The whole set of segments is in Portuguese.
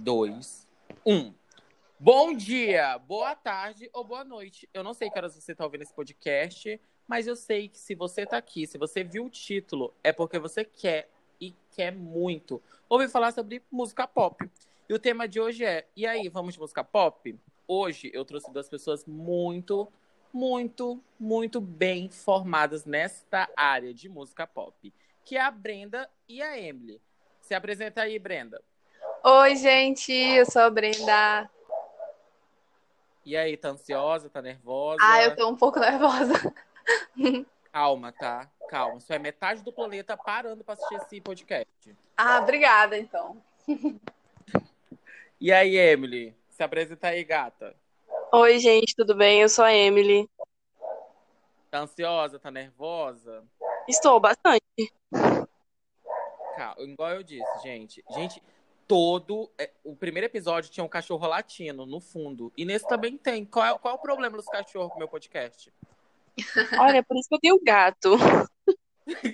dois, um. Bom dia, boa tarde ou boa noite. Eu não sei que horas você está ouvindo esse podcast, mas eu sei que se você está aqui, se você viu o título, é porque você quer e quer muito ouvir falar sobre música pop. E o tema de hoje é: e aí, vamos de música pop? Hoje eu trouxe duas pessoas muito, muito, muito bem formadas nesta área de música pop, que é a Brenda e a Emily. Se apresenta aí, Brenda. Oi, gente, eu sou a Brenda. E aí, tá ansiosa, tá nervosa? Ah, eu tô um pouco nervosa. Calma, tá? Calma. Isso é metade do planeta parando pra assistir esse podcast. Ah, obrigada, então. E aí, Emily? Se apresenta aí, gata. Oi, gente, tudo bem? Eu sou a Emily. Tá ansiosa? Tá nervosa? Estou bastante. Calma, igual eu disse, gente. Gente, todo. é, O primeiro episódio tinha um cachorro latino no fundo. E nesse também tem. Qual é, qual é o problema dos cachorros com o meu podcast? Olha, por isso que eu tenho gato.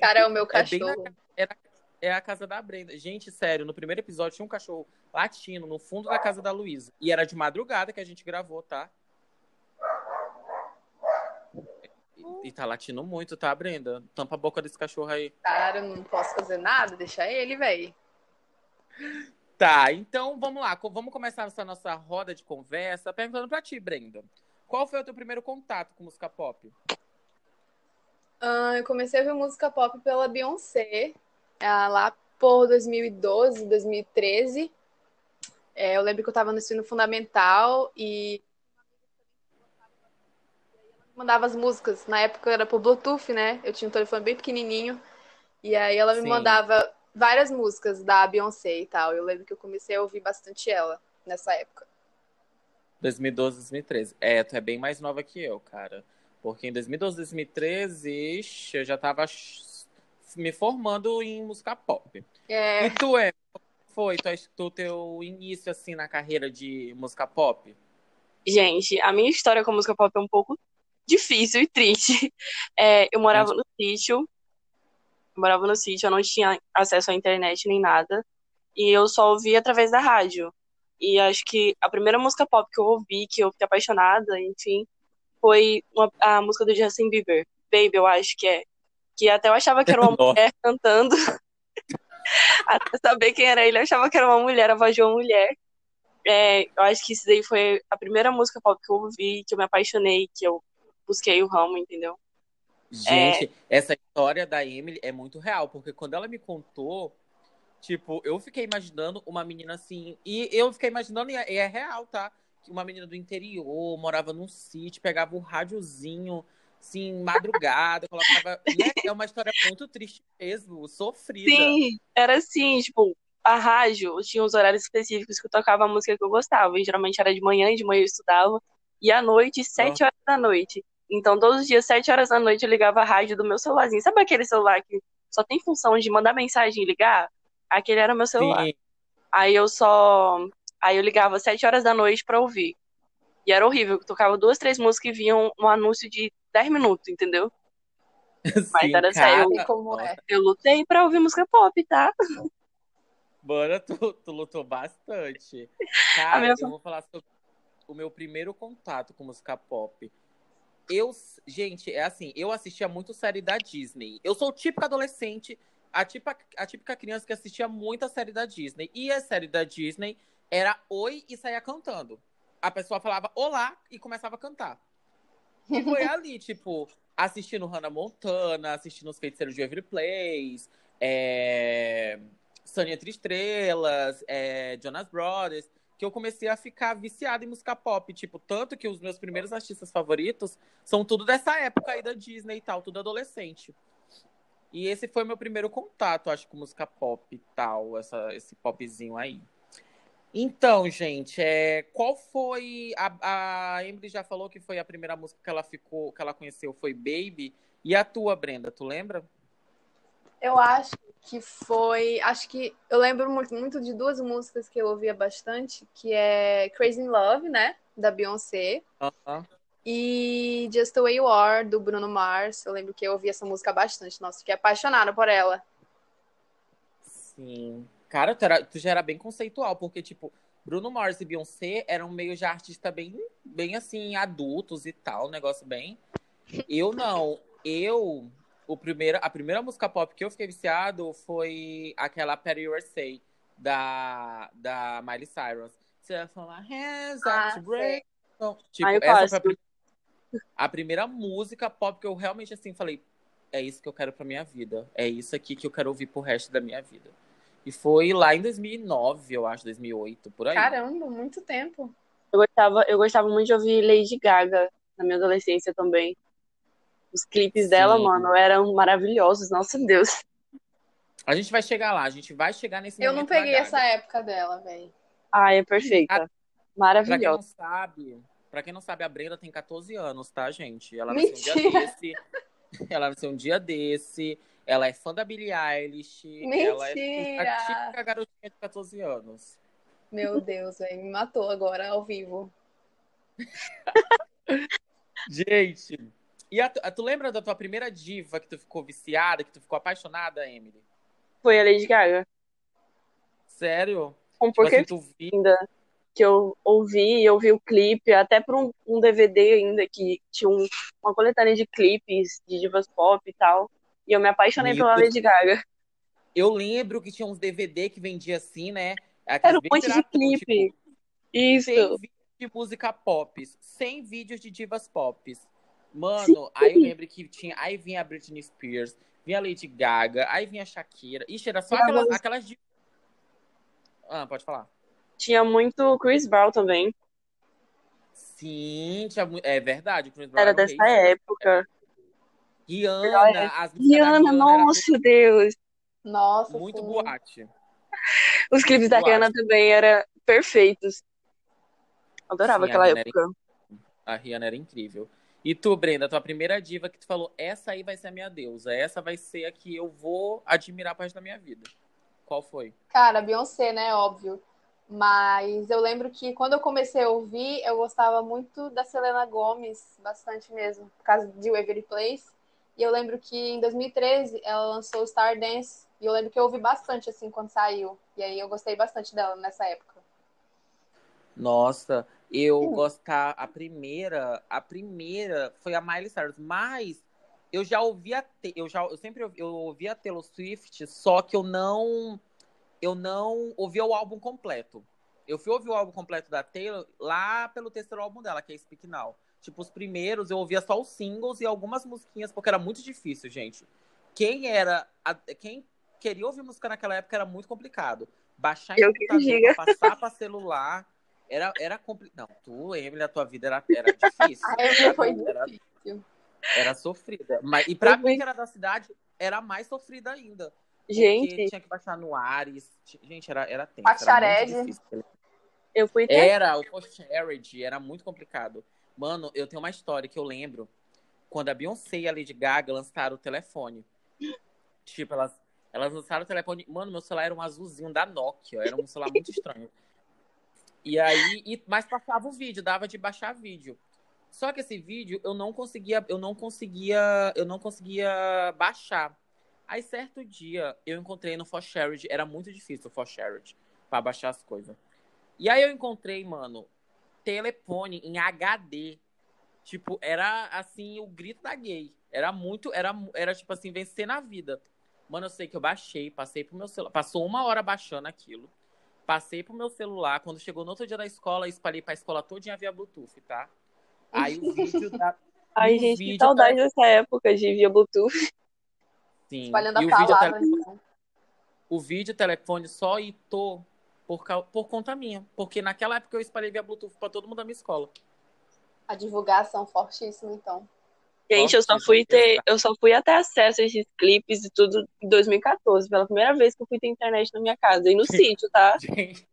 Cara, é o meu É cachorro. na- é, na- é a casa da Brenda. Gente, sério, no primeiro episódio tinha um cachorro latino no fundo da casa da Luísa. E era de madrugada que a gente gravou, tá? E, e tá latindo muito, tá, Brenda? Tampa a boca desse cachorro aí. Cara, eu não posso fazer nada, deixa ele, velho. Tá, então vamos lá. Vamos começar essa nossa roda de conversa perguntando pra ti, Brenda. Qual foi o teu primeiro contato com música pop? Ah, eu comecei a ouvir música pop pela Beyoncé, ah, lá por 2012, 2013. É, eu lembro que eu tava no ensino fundamental e mandava as músicas. Na época era por Bluetooth, né? Eu tinha um telefone bem pequenininho. E aí ela me Sim. mandava várias músicas da Beyoncé e tal. Eu lembro que eu comecei a ouvir bastante ela nessa época. 2012, 2013. É, tu é bem mais nova que eu, cara. Porque em 2012, 2013, ixi, eu já tava me formando em música pop. É, E tu, é? Como foi tu, tu teu início, assim, na carreira de música pop? Gente, a minha história com a música pop é um pouco difícil e triste. É, eu morava no sítio. Eu morava no sítio, eu não tinha acesso à internet nem nada. E eu só ouvia através da rádio. E acho que a primeira música pop que eu ouvi, que eu fiquei apaixonada, enfim, foi uma- a música do Justin Bieber, Baby, eu acho que é. Que até eu achava que era uma Nossa. mulher cantando. Até saber quem era ele, eu achava que era uma mulher, a voz de uma mulher. É, eu acho que isso daí foi a primeira música pop que eu ouvi, que eu me apaixonei, que eu busquei o ramo, entendeu? Gente, essa história da Emily é muito real, porque quando ela me contou, tipo, eu fiquei imaginando uma menina assim, e eu fiquei imaginando, e é, e é real, tá? Uma menina do interior, morava num sítio, pegava o rádiozinho, assim, madrugada, colocava. É, é uma história muito triste mesmo, sofrida. Sim, era assim, tipo, a rádio tinha uns horários específicos que eu tocava a música que eu gostava, e geralmente era de manhã, e de manhã eu estudava, e à noite, sete horas da noite. Então, todos os dias, sete horas da noite, eu ligava a rádio do meu celularzinho. Sabe aquele celular que só tem função de mandar mensagem e ligar? Aquele era meu celular. Sim, Aí eu só. Aí eu ligava às 7 horas da noite pra ouvir. E era horrível, eu tocava duas, três músicas e vinham um anúncio de 10 minutos, entendeu? sim, era sério, e como é. Eu lutei pra ouvir música pop, tá? Bora, tu, tu lutou bastante. Cara, minha eu vou falar sobre o meu primeiro contato com música pop. Eu, gente, é assim, eu assistia muito série da Disney. Eu sou típica adolescente, a típica, a típica criança que assistia muita série da Disney. E a série da Disney era oi e saía cantando. A pessoa falava olá e começava a cantar. E foi ali, tipo, assistindo Hannah Montana, assistindo Os Feiticeiros de Waverly Place, é... Sunny Entre Estrelas, é... Jonas Brothers, que eu comecei a ficar viciada em música pop. Tipo, tanto que os meus primeiros artistas favoritos são tudo dessa época aí da Disney e tal, tudo adolescente. E esse foi meu primeiro contato, acho, com música pop e tal, essa, esse popzinho aí. Então, gente, é, qual foi. A, a Emily já falou que foi a primeira música que ela ficou, que ela conheceu foi Baby. E a tua, Brenda, tu lembra? Eu acho que foi. Acho que eu lembro muito, muito de duas músicas que eu ouvia bastante, que é Crazy in Love, né? Da Beyoncé. Aham. E Just the Way You Are, do Bruno Mars. Eu lembro que eu ouvi essa música bastante. Nossa, fiquei apaixonada por ela. Sim. Cara, tu, era- tu já era bem conceitual, porque, tipo, Bruno Mars e Beyoncé eram meio já artistas bem, bem assim, adultos e tal, um negócio bem. Eu não. Eu, o primeiro, a primeira música pop que eu fiquei viciado foi aquela Perry USA, da, da Miley Cyrus. Você vai falar, hands up Ah, to break. Então, tipo, Ah, eu essa foi a, a primeira música pop que eu realmente, assim, falei, é isso que eu quero pra minha vida. É isso aqui que eu quero ouvir pro resto da minha vida. E foi lá em 2009, eu acho, 2008, por aí. Caramba, muito tempo. Eu gostava, eu gostava muito de ouvir Lady Gaga na minha adolescência também. Os clipes dela, Sim. mano, eram maravilhosos. Nossa Deus. A gente vai chegar lá, a gente vai chegar nesse Eu não peguei essa época dela, velho. Ai, é perfeita. Pra quem Maravilhosa. não sabe, pra quem não sabe, a Brenda tem 14 anos, tá, gente? Ela nasceu um dia Mentira. desse. Ela nasceu um dia desse. Ela é fã da Billie Eilish. Ela é Mentira. a típica garotinha de 14 anos. Meu Deus, velho, me matou agora ao vivo. Gente, e a, tu- a- tu lembra da tua primeira diva que tu ficou viciada, que tu ficou apaixonada, Emily? Foi a Lady Gaga. Sério? Um Tipo assim, tu vi... ainda que eu ouvi, eu vi o clipe, até por um, um DVD ainda que tinha um- uma coletânea de clipes de divas pop e tal. E eu me apaixonei Meu pela. Lady Gaga. Eu lembro que tinha uns DVD que vendia assim, né? Era um monte de piratão, clipe. tipo, Isso. 100 vídeos de música pop, 100 vídeos de divas pop. Mano, Sim. aí eu lembro que tinha. Aí vinha a Britney Spears, vinha a Lady Gaga, aí vinha a Shakira. Ixi, era só Tinha aquelas, aquelas divas. Ah, pode falar. Tinha muito Chris Brown também. Sim, tinha, é verdade. o Chris Brown Era o dessa rei. época. Rihanna, as Rihanna, Rihanna era nossa Deus. Nossa, tudo muito sim. boate. Os clipes da. Rihanna também eram perfeitos. Adorava Sim, aquela Rihanna era época. A Rihanna era incrível. E tu, Brenda, tua primeira diva que tu falou, essa aí vai ser a minha deusa, essa vai ser a que eu vou admirar pro resto da minha vida. Qual foi? Cara, Beyoncé, né? Óbvio. Mas eu lembro que quando eu comecei a ouvir, eu gostava muito da Selena Gomez, bastante mesmo, por causa de Waverly Place. E eu lembro que em 2013 ela lançou Stardance, e eu lembro que eu ouvi bastante assim quando saiu. E aí eu gostei bastante dela nessa época. Nossa, eu Hum. gostar a primeira, a primeira foi a Miley Cyrus, mas eu já ouvia, eu já, eu sempre ouvi, eu ouvia a Taylor Swift, só que eu não, eu não ouvia o álbum completo. Eu fui ouvir o álbum completo da Taylor lá pelo terceiro álbum dela, que é Speak Now. Tipo, os primeiros eu ouvia só os singles e algumas musiquinhas, porque era muito difícil, gente. Quem era, a- quem queria ouvir música naquela época era muito complicado. Baixar em computador, passar pra celular, era, era complicado. Não, tu, Emily, a tua vida era, era difícil. A Emily foi era, difícil. era sofrida. Mas, e pra Eu mim, fui- que era da cidade, era mais sofrida ainda. Gente, tinha que baixar no Ares. Gente, era, era tenso. Bachared. Era difícil. eu fui Era, o Posterity, era muito complicado. Mano, eu tenho uma história que eu lembro quando a Beyoncé e a Lady Gaga lançaram o telefone. Tipo, elas, elas lançaram o telefone. Mano, meu celular era um azulzinho da Nokia. Era um celular muito estranho. E aí, e, mas passava o vídeo, dava de baixar vídeo. Só que esse vídeo eu não conseguia, eu não conseguia, eu não conseguia baixar. Aí certo dia eu encontrei no Forshared, era muito difícil o Forshared pra baixar as coisas. E aí eu encontrei, mano, telefone em HD. Tipo, era assim o grito da gay. Era muito, era, era tipo assim, vencer na vida. Mano, eu sei que eu baixei, passei pro meu celular. Passou uma hora baixando aquilo. Passei pro meu celular. Quando chegou no outro dia da escola, espalhei pra escola todinha via Bluetooth, tá? Aí o vídeo da. Ai, o gente, que vídeo saudade tá- dessa época de via Bluetooth. Sim. Espalhando e a o vídeo, palavra, tele- então. o vídeo telefone só hitou por, cau- por conta minha. Porque naquela época eu espalhei via Bluetooth pra todo mundo da minha escola. A divulgação fortíssima, então. Gente, eu só fui ter, eu só fui até acesso a esses clipes e tudo em 2014, pela primeira vez que eu fui ter internet na minha casa. E no sítio, tá? Gente,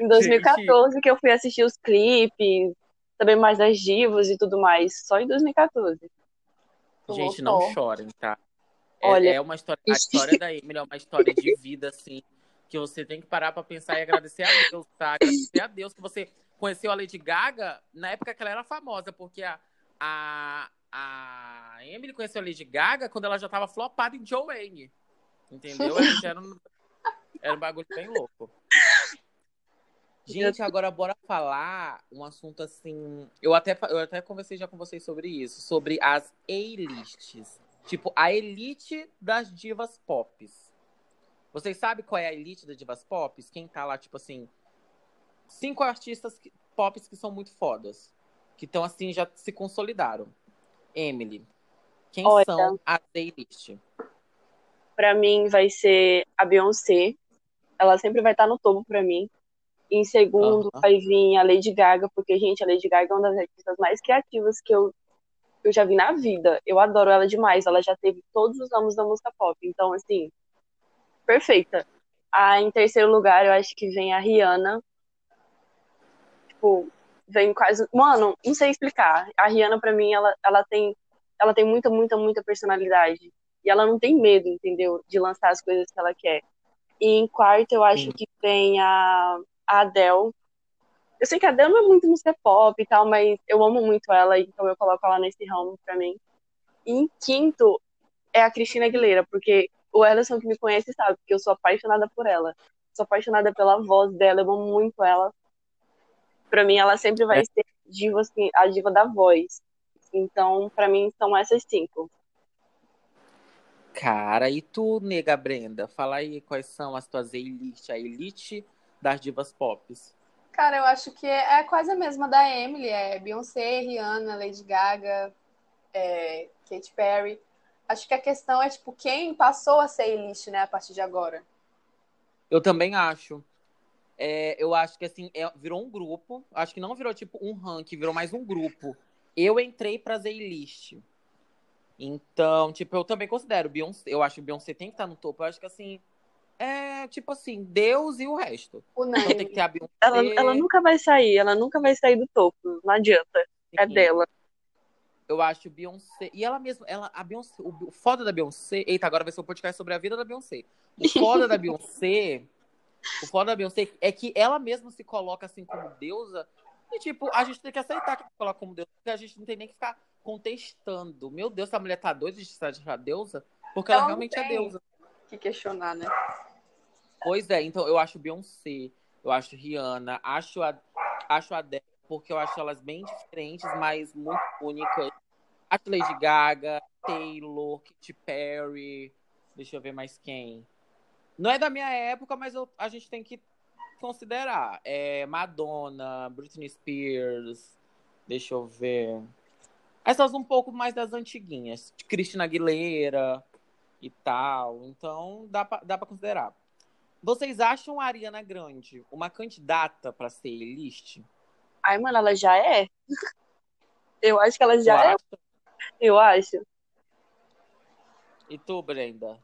Em 2014 que eu fui assistir os clipes, também mais das divas e tudo mais. Só em 2014. Gente, não chorem, tá? É, Olha, é uma história. A história da Emily é uma história de vida, assim, que você tem que parar pra pensar e agradecer a Deus, tá? Agradecer a Deus que você conheceu a Lady Gaga na época que ela era famosa, porque a, a, a Emily conheceu a Lady Gaga quando ela já tava flopada em Joanne. Entendeu? Ela já era um, era um bagulho bem louco. Gente, agora bora falar um assunto assim. Eu até, eu até conversei já com vocês sobre isso, sobre as A-lists. Tipo, a elite das divas pop. Vocês sabem qual é a elite das divas pop? Quem tá lá, tipo assim, cinco artistas pop que são muito fodas. Que estão assim, já se consolidaram. Emily, quem Olha. são as A-list? Pra mim vai ser a Beyoncé. Ela sempre vai estar no topo pra mim. Em segundo vai vir a Lady Gaga, porque, gente, a Lady Gaga é uma das artistas mais criativas que eu, eu já vi na vida. Eu adoro ela demais. Ela já teve todos os ramos da música pop. Então, assim, perfeita. Ah, em terceiro lugar, eu acho que vem a Rihanna. Tipo, vem quase. Mano, não sei explicar. A Rihanna, pra mim, ela, ela tem ela tem muita, muita, muita personalidade. E ela não tem medo, entendeu? De lançar as coisas que ela quer. E em quarto, eu acho Sim. que vem a, a Adele. Eu sei que a Adele não é muito música pop e tal, mas eu amo muito ela, então eu coloco ela nesse ramo pra mim. E em quinto é a Cristina Aguilera, porque o Ellison que me conhece sabe que eu sou apaixonada por ela. Sou apaixonada pela voz dela, eu amo muito ela. Pra mim, ela sempre vai É. ser diva, assim, a diva da voz. Então, pra mim, são essas cinco. Cara, e tu, nega Brenda? Fala aí quais são as tuas elite, a elite das divas pop. Cara, eu acho que é, é quase a mesma da Emily. É Beyoncé, Rihanna, Lady Gaga, é, Katy Perry. Acho que a questão é, tipo, quem passou a ser elite, né, a partir de agora. Eu também acho. É, eu acho que assim, é- virou um grupo. Acho que não virou tipo um ranking, virou mais um grupo. Eu entrei pra Z-list. Então, tipo, eu também considero Beyoncé. Eu acho que Beyoncé tem que estar no topo. Eu acho que assim, é tipo assim, Deus e o resto. Então tem que ter a Beyoncé. Ela, ela nunca vai sair, ela nunca vai sair do topo. Não adianta. É sim. dela. Eu acho Beyoncé. E ela mesma, ela, a Beyoncé, o, o foda da Beyoncé. Eita, agora vai ser um podcast sobre a vida da Beyoncé. O foda da Beyoncé. O foda da Beyoncé é que ela mesma se coloca assim como deusa. E, tipo, a gente tem que aceitar que ela se coloca como deusa, porque a gente não tem nem que ficar contestando. Meu Deus, essa mulher tá doida de se achar deusa? Porque ela, Ela realmente é deusa. Que questionar, né? Pois é, então eu acho Beyoncé, eu acho Rihanna, acho a, acho a Adele, porque eu acho elas bem diferentes, mas muito únicas. Acho Lady Gaga, Taylor, Katy Perry, deixa eu ver mais quem. Não é da minha época, mas eu- a gente tem que considerar. É Madonna, Britney Spears, deixa eu ver. Essas um pouco mais das antiguinhas, Christina Aguilera e tal. Então dá pra, dá pra considerar. Vocês acham a Ariana Grande uma candidata pra ser elite? Ai, mano, ela já é. Eu acho que ela já é. acha? Eu acho. E tu, Brenda?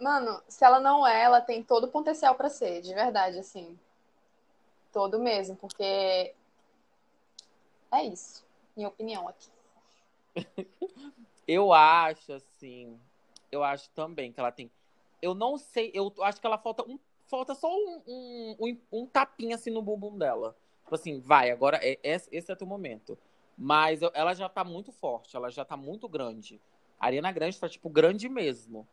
Mano, se ela não é, ela tem todo o potencial pra ser, de verdade, assim. Todo mesmo, porque é isso, minha opinião aqui. Eu acho, assim. Eu acho também que ela tem. Eu não sei, eu acho que ela falta um. Falta só um, um, um, um tapinha assim no bumbum dela. Tipo assim, vai, agora é, esse, esse é teu momento. Mas ela já tá muito forte, ela já tá muito grande. A Ariana Grande tá, tipo, grande mesmo.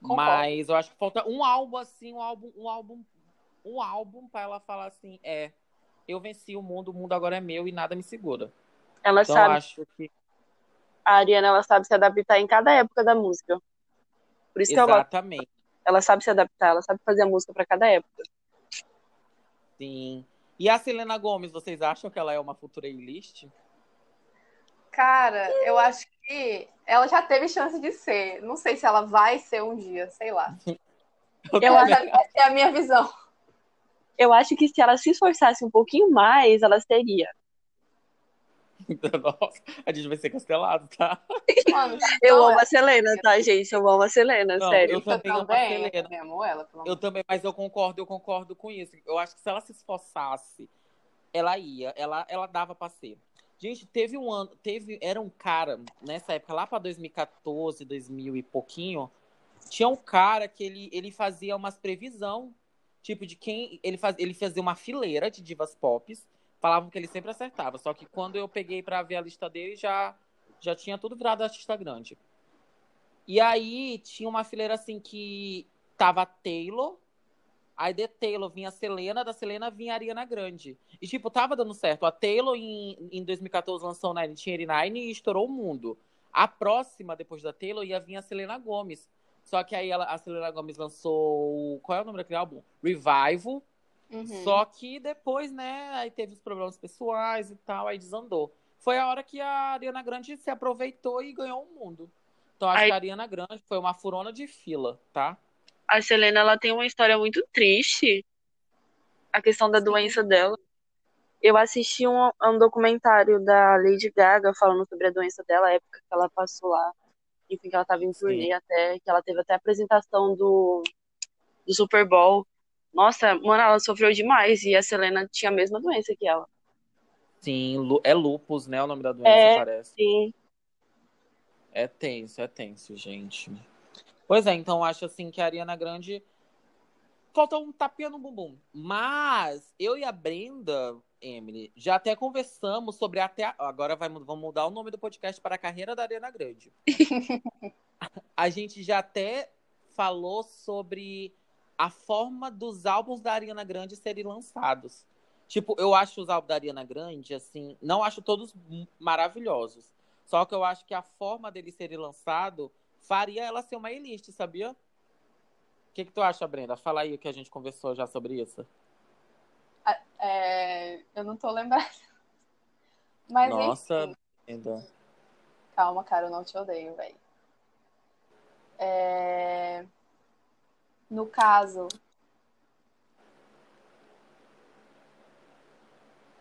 Concordo. Mas eu acho que falta um álbum, assim, um álbum, um álbum, um álbum pra ela falar assim, é, eu venci o mundo, o mundo agora é meu e nada me segura. Ela Então sabe, eu acho que. a Ariana, ela sabe se adaptar em cada época da música. Por isso que eu gosto. Exatamente. Ela sabe se adaptar, ela sabe fazer a música pra cada época. Sim. E a Selena Gomes, vocês acham que ela é uma futura A-list? Cara, eu acho que ela já teve chance de ser. Não sei se ela vai ser um dia, sei lá. Eu acho, Essa é a minha visão. eu acho que se ela se esforçasse um pouquinho mais, ela seria. Nossa, a gente vai ser cancelado, tá? Mano, Eu amo ela- a Selena, tá, gente? Eu amo a Selena, Não, sério. eu também amo a também, eu Selena. amo ela, pelo amor Eu também, mas eu concordo, eu concordo com isso. Eu acho que se ela se esforçasse, ela ia, ela, ela dava pra ser. Gente, teve um ano, teve, era um cara, nessa época, lá pra 2014, 2000 e pouquinho, tinha um cara que ele, ele fazia umas previsão, tipo, de quem, ele, faz, ele fazia uma fileira de divas pop, falavam que ele sempre acertava, só que quando eu peguei pra ver a lista dele, já, já tinha tudo virado artista grande. E aí, tinha uma fileira, assim, que tava Taylor, Aí de Taylor vinha a Selena, da Selena vinha a Ariana Grande. E, tipo, tava dando certo. A Taylor, em, em 2014, lançou 1989 e estourou o mundo. A próxima, depois da Taylor, ia vir a Selena Gomes. Só que aí ela, a Selena Gomes lançou. Qual é o nome daquele álbum? Revival. Uhum. Só que depois, né, aí teve os problemas pessoais e tal, aí desandou. Foi a hora que a Ariana Grande se aproveitou e ganhou o mundo. Então acho Aí- que a Ariana Grande foi uma furona de fila, tá? A Selena, ela tem uma história muito triste. A questão da Sim. doença dela. Eu assisti um, um documentário da Lady Gaga falando sobre a doença dela, a época que ela passou lá. Enfim, que ela tava em Sim. turnê até, que ela teve até a apresentação do, do Super Bowl. Nossa, mano, ela sofreu demais e a Selena tinha a mesma doença que ela. Sim, é lupus, né? O nome da doença, É. parece. Sim. É tenso, é tenso, gente. Pois é, então acho assim que a Ariana Grande faltou um tapinha no bumbum. Mas eu e a Brenda, Emily, já até conversamos sobre até a- agora vai, vamos mudar o nome do podcast para a carreira da Ariana Grande. a gente já até falou sobre a forma dos álbuns da Ariana Grande serem lançados. Tipo, eu acho os álbuns da Ariana Grande, assim, não acho todos maravilhosos. Só que eu acho que a forma dele serem lançado faria ela ser uma elite, sabia? O que, que tu acha, Brenda? Fala aí o que a gente conversou já sobre isso. É, eu não tô lembrada. Mas Nossa, enfim, Brenda. calma, cara, eu não te odeio, velho. É, No caso,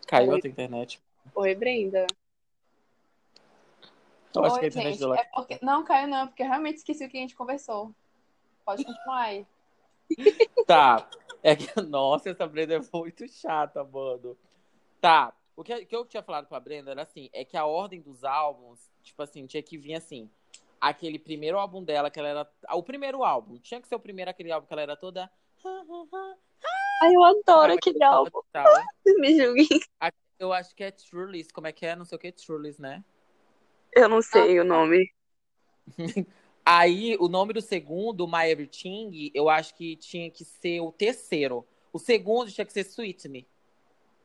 Caiu Oi. a tua internet. Oi, Brenda. Eu acho Oi, que a internet gente, é porque... Não, caiu não, porque eu realmente esqueci o que a gente conversou. Pode continuar aí. Tá. É que, nossa, essa Brenda é muito chata, mano. Tá. O que, que eu tinha falado pra Brenda era assim, é que a ordem dos álbuns, tipo assim, tinha que vir assim. Aquele primeiro álbum dela, que ela era. ah, O primeiro álbum. Tinha que ser o primeiro, aquele álbum que ela era toda. Ai, eu adoro aquele álbum. Me julguem. Eu acho que é Trulis. Como é que é? Não sei o que é Trulis, né? Eu não sei o nome. Aí, o nome do segundo, My Everything, eu acho que tinha que ser o terceiro. O segundo tinha que ser Sweetney.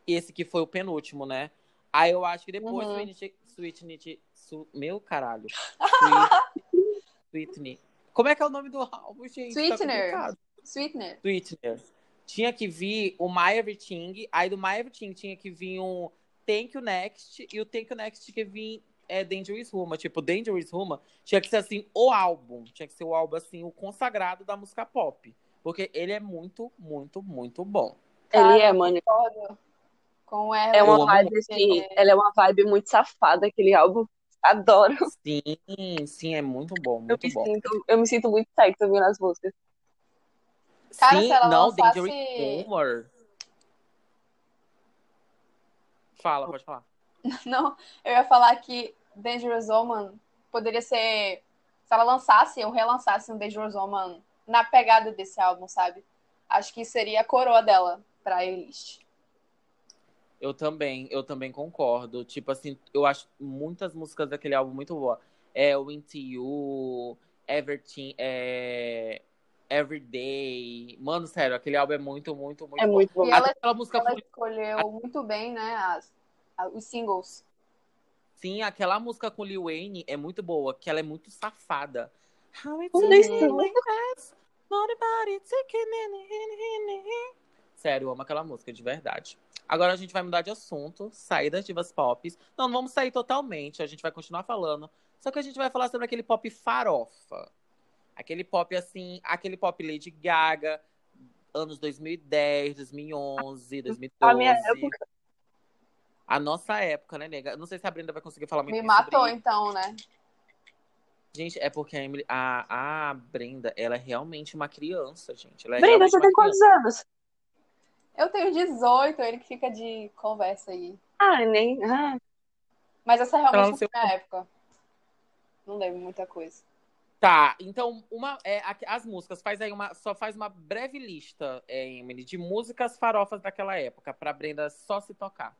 Esse que foi o penúltimo, né? Aí eu acho que depois Uhum. Sweetney, Sweetney, Su- meu caralho. Sweet- Sweetney. Como é que é o nome do álbum, gente? Tá Sweetener. complicado. Sweetener. Sweetener. Tinha que vir o My Everything, aí do My Everything tinha que vir um Thank You Next, e o Thank You Next tinha que vir é, Dangerous Woman. Tipo, Dangerous Woman tinha que ser assim, o álbum. Tinha que ser o álbum, assim, o consagrado da música pop. Porque ele é muito, muito, muito bom. Ele é, mano. Com o É Eu uma vibe assim, ela é uma vibe muito safada, aquele álbum. Adoro. Sim, sim, é muito bom, Eu muito me bom. sinto, eu me sinto muito sexy ouvindo as músicas. Cara, sim, se ela não, lançasse- Dangerous Woman. Fala, pode falar. Não, eu ia falar que Dangerous Woman poderia ser. Se ela lançasse ou relançasse um Dangerous Woman na pegada desse álbum, sabe? Acho que seria a coroa dela pra Eilish. Eu também, eu também concordo. Tipo assim, eu acho muitas músicas daquele álbum muito boa. É o Into You, Everything, é... Everyday. Mano, sério, aquele álbum é muito, muito, muito É bom. muito bom. E Até ela, aquela música ela com- escolheu muito bem, né, as, os singles. Sim, aquela música com Lil Wayne é muito boa, que ela é muito safada. How it's it. Sério, eu amo aquela música, de verdade. Agora a gente vai mudar de assunto, sair das divas pop. Não, não vamos sair totalmente, a gente vai continuar falando. Só que a gente vai falar sobre aquele pop farofa. Aquele pop assim, aquele pop Lady Gaga, anos 2010, 2011, 2012. A minha época. A nossa época, né, nega? Não sei se a Brenda vai conseguir falar muito Me bem matou, sobre então, né? Gente, é porque a, Emily, a, a Brenda, ela é realmente uma criança, gente. Ela é Brenda, você tem quantos anos? Eu tenho 18, ele que fica de conversa aí. Ah, nem. Ah, Mas essa realmente foi minha época. Não lembro muita coisa. Tá, então, uma, é, as músicas, faz aí uma, só faz uma breve lista, é, Emily, de músicas farofas daquela época, pra Brenda só se tocar.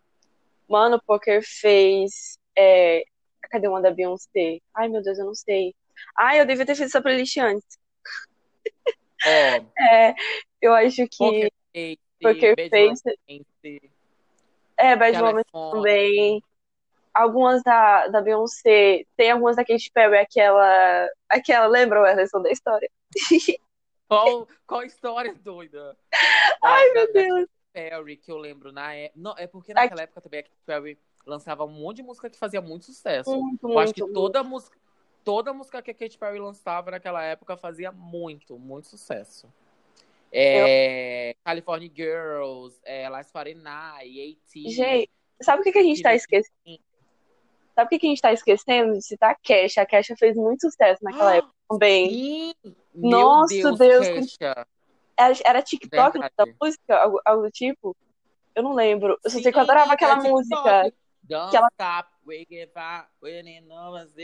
Mano, Poker Face. É... Cadê uma da Beyoncé? Ai, meu Deus, eu não sei. Ai, eu devia ter feito essa playlist antes. É, Eu acho que. Poker Face, Poker Face. É, Bad Telefone. também. Algumas da, da Beyoncé. Tem algumas da Katy Perry, aquela. Aquela, lembra a versão da história? Qual, qual história doida? Ai, meu da Deus. Perry, que eu lembro na época. Não, é porque naquela época também a Katy Perry lançava um monte de música que fazia muito sucesso. Muito, eu acho que muito, toda música, toda música que a Katy Perry lançava naquela época fazia muito, muito sucesso. É, California Girls, é, Last Friday Night, AT. Gente, sabe o que, que a gente tá esquecendo? Sabe o que, que a gente tá esquecendo de citar a Kesha? A Kesha fez muito sucesso naquela época também. Sim! Meu Nossa, Deus, Deus, Kesha. Era, era TikTok Verdade. da música? Algo, algo do tipo? Eu não lembro. Eu só sei que eu adorava aquela TikTok. música. Don't que ela- stop, we give up, we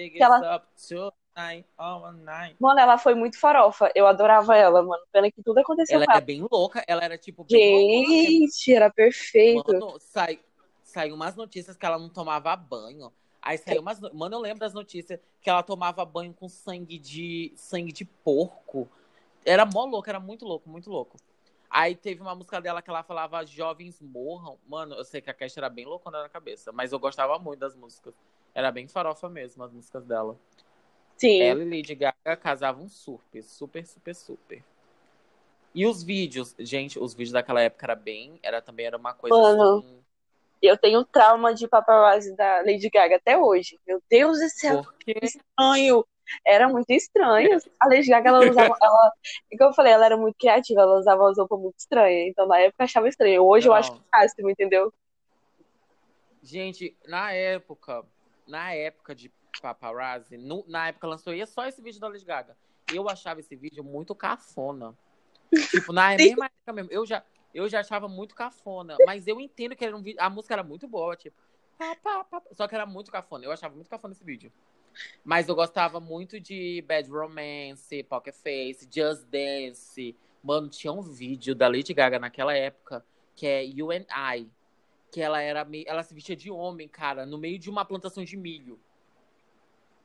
Que ela- up tonight, all night. Mano, ela foi muito farofa. Eu adorava ela, mano. Pena que tudo aconteceu Ela é ela. bem louca, ela era tipo bem louca. Gente, era perfeito. Mano, sai, saiu umas notícias que ela não tomava banho. Aí saiu umas. no- Mano, eu lembro das notícias que ela tomava banho com sangue de sangue de porco. Era mó louco, era muito louco, muito louco. Aí teve uma música dela que ela falava Jovens Morram. Mano, eu sei que a Cash era bem loucona na cabeça, mas eu gostava muito das músicas. Era bem farofa mesmo, as músicas dela. Sim. Ela e Lady Gaga casavam super, super, super, super. E os vídeos, gente, os vídeos daquela época era bem, era também era uma coisa Mano. assim. Eu tenho trauma de paparazzi da Lady Gaga até hoje. Meu Deus do céu, Porque estranho. Era muito estranho. A Lady Gaga, ela usava. Ela, como eu falei, ela era muito criativa, ela usava umas roupas muito estranhas. Então, na época, eu achava estranho. Hoje, eu Não. acho máximo, entendeu? Gente, na época, na época de paparazzi, no- na época lançou ia só esse vídeo da Lady Gaga. Eu achava esse vídeo muito cafona. tipo, na mesma época mesmo, eu já, eu já achava muito cafona. Mas eu entendo que era um vídeo. A música era muito boa, tipo. pá, pá, pá, só que era muito cafona. Eu achava muito cafona esse vídeo. Mas eu gostava muito de Bad Romance, Poker Face, Just Dance. Mano, tinha um vídeo da Lady Gaga naquela época que é You and I. Que ela era meio, ela se vestia de homem, cara, no meio de uma plantação de milho.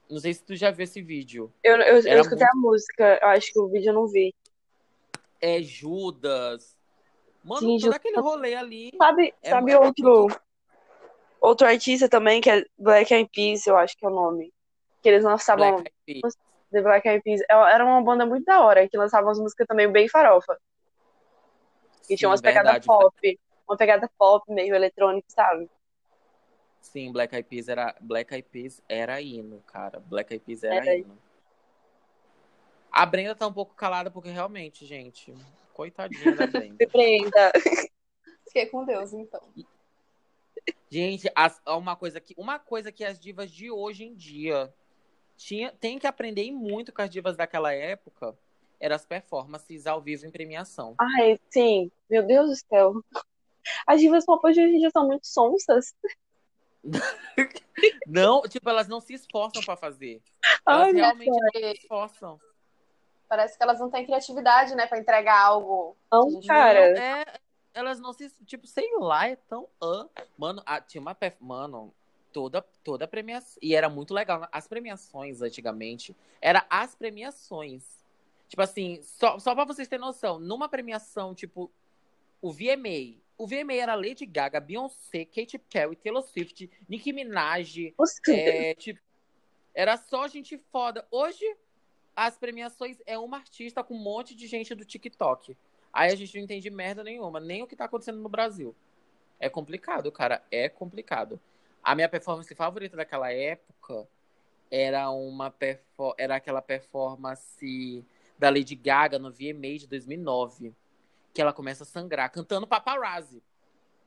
Não sei se tu já viu esse vídeo. Eu, eu, eu escutei a música, eu acho que o vídeo eu não vi. É Judas. Mano, Sim, todo Judas. aquele rolê ali. Sabe, É- sabe outro, outro artista também, que é Black Eyed Peas, eu acho que é o nome. Que eles lançavam Black Eyed Peas. The Black Eyed Peas. É- Era uma banda muito da hora, que lançava umas músicas também bem farofa. E tinha umas pegadas pop. Uma pegada pop, meio eletrônica, sabe? Sim, Black Eyed Peas era Black Eyed Peas era hino, cara. Black Eyed Peas era Era. hino. A Brenda tá um pouco calada porque realmente, gente, coitadinha da Brenda. Surpreenda. Fiquei com Deus, então. Gente, as- uma coisa que uma coisa que as divas de hoje em dia tinha, tem que aprender muito com as divas daquela época eram as performances ao vivo em premiação. Ai, sim. Meu Deus do céu. As divas pop hoje em dia são muito sonsas. Não, tipo, elas não se esforçam pra fazer. Elas Ai, realmente não se esforçam. Parece que elas não têm criatividade, né, pra entregar algo. Não, cara. Não, é, elas não se. Tipo, sei lá, é tão. ah. Mano, a- tinha uma. Mano, toda, toda premiação. E era muito legal. As premiações antigamente. Era as premiações. Tipo assim, só, só pra vocês terem noção, numa premiação, tipo, o VMA. O VMA era Lady Gaga, Beyoncé, Katy Perry, Taylor Swift, Nicki Minaj. É, tipo, era só gente foda. Hoje, as premiações é uma artista com um monte de gente do TikTok. Aí a gente não entende merda nenhuma, nem o que tá acontecendo no Brasil. É complicado, cara, é complicado. A minha performance favorita daquela época era uma era aquela performance da Lady Gaga no VMA de 2009, que ela começa a sangrar cantando Paparazzi.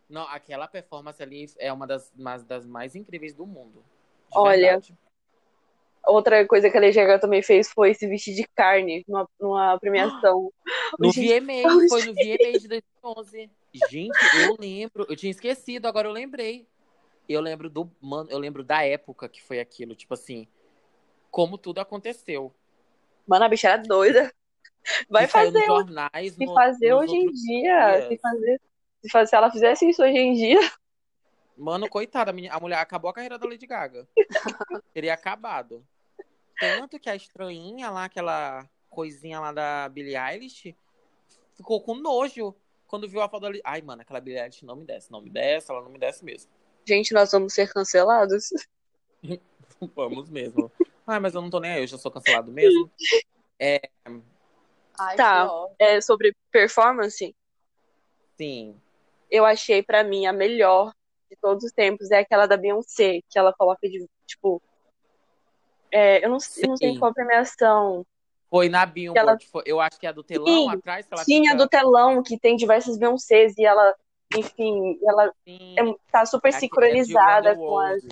Não, aquela performance ali é uma das, uma das mais incríveis do mundo. Olha, verdade. Outra coisa que a Lady Gaga também fez foi se vestir de carne numa, numa premiação. No VMA, foi no VMA de 2011. Gente, eu lembro, eu tinha esquecido, agora eu lembrei. Eu lembro do, mano, eu lembro da época que foi aquilo, tipo assim, como tudo aconteceu. Mano, a bicha era doida. Vai fazer, jornais, se no- fazer hoje em dia. dias. Se, fazer, se, faz- se ela fizesse isso hoje em dia. Mano, coitada, a, mulher acabou a carreira da Lady Gaga. Teria acabado. Tanto que a estranhinha lá, aquela coisinha lá da Billie Eilish, ficou com nojo quando viu a foto ali. Ai, mano, aquela Billie Eilish não me desce, não me desce, ela não me desce mesmo. Gente, nós vamos ser cancelados. Vamos mesmo. Ai, mas eu não tô nem aí, eu já sou cancelado mesmo. É, Ai, Tá. É, sobre performance, sim. eu achei pra mim a melhor de todos os tempos é aquela da Beyoncé, que ela coloca de, tipo. é, eu não, eu não sei Sim. qual premiação. Foi na Billboard, Ela- eu acho que é a do telão Sim, atrás que ela Tinha fica... do telão, que tem diversas Beyoncés, e ela, enfim, ela Sim, é- tá super é sincronizada é com as.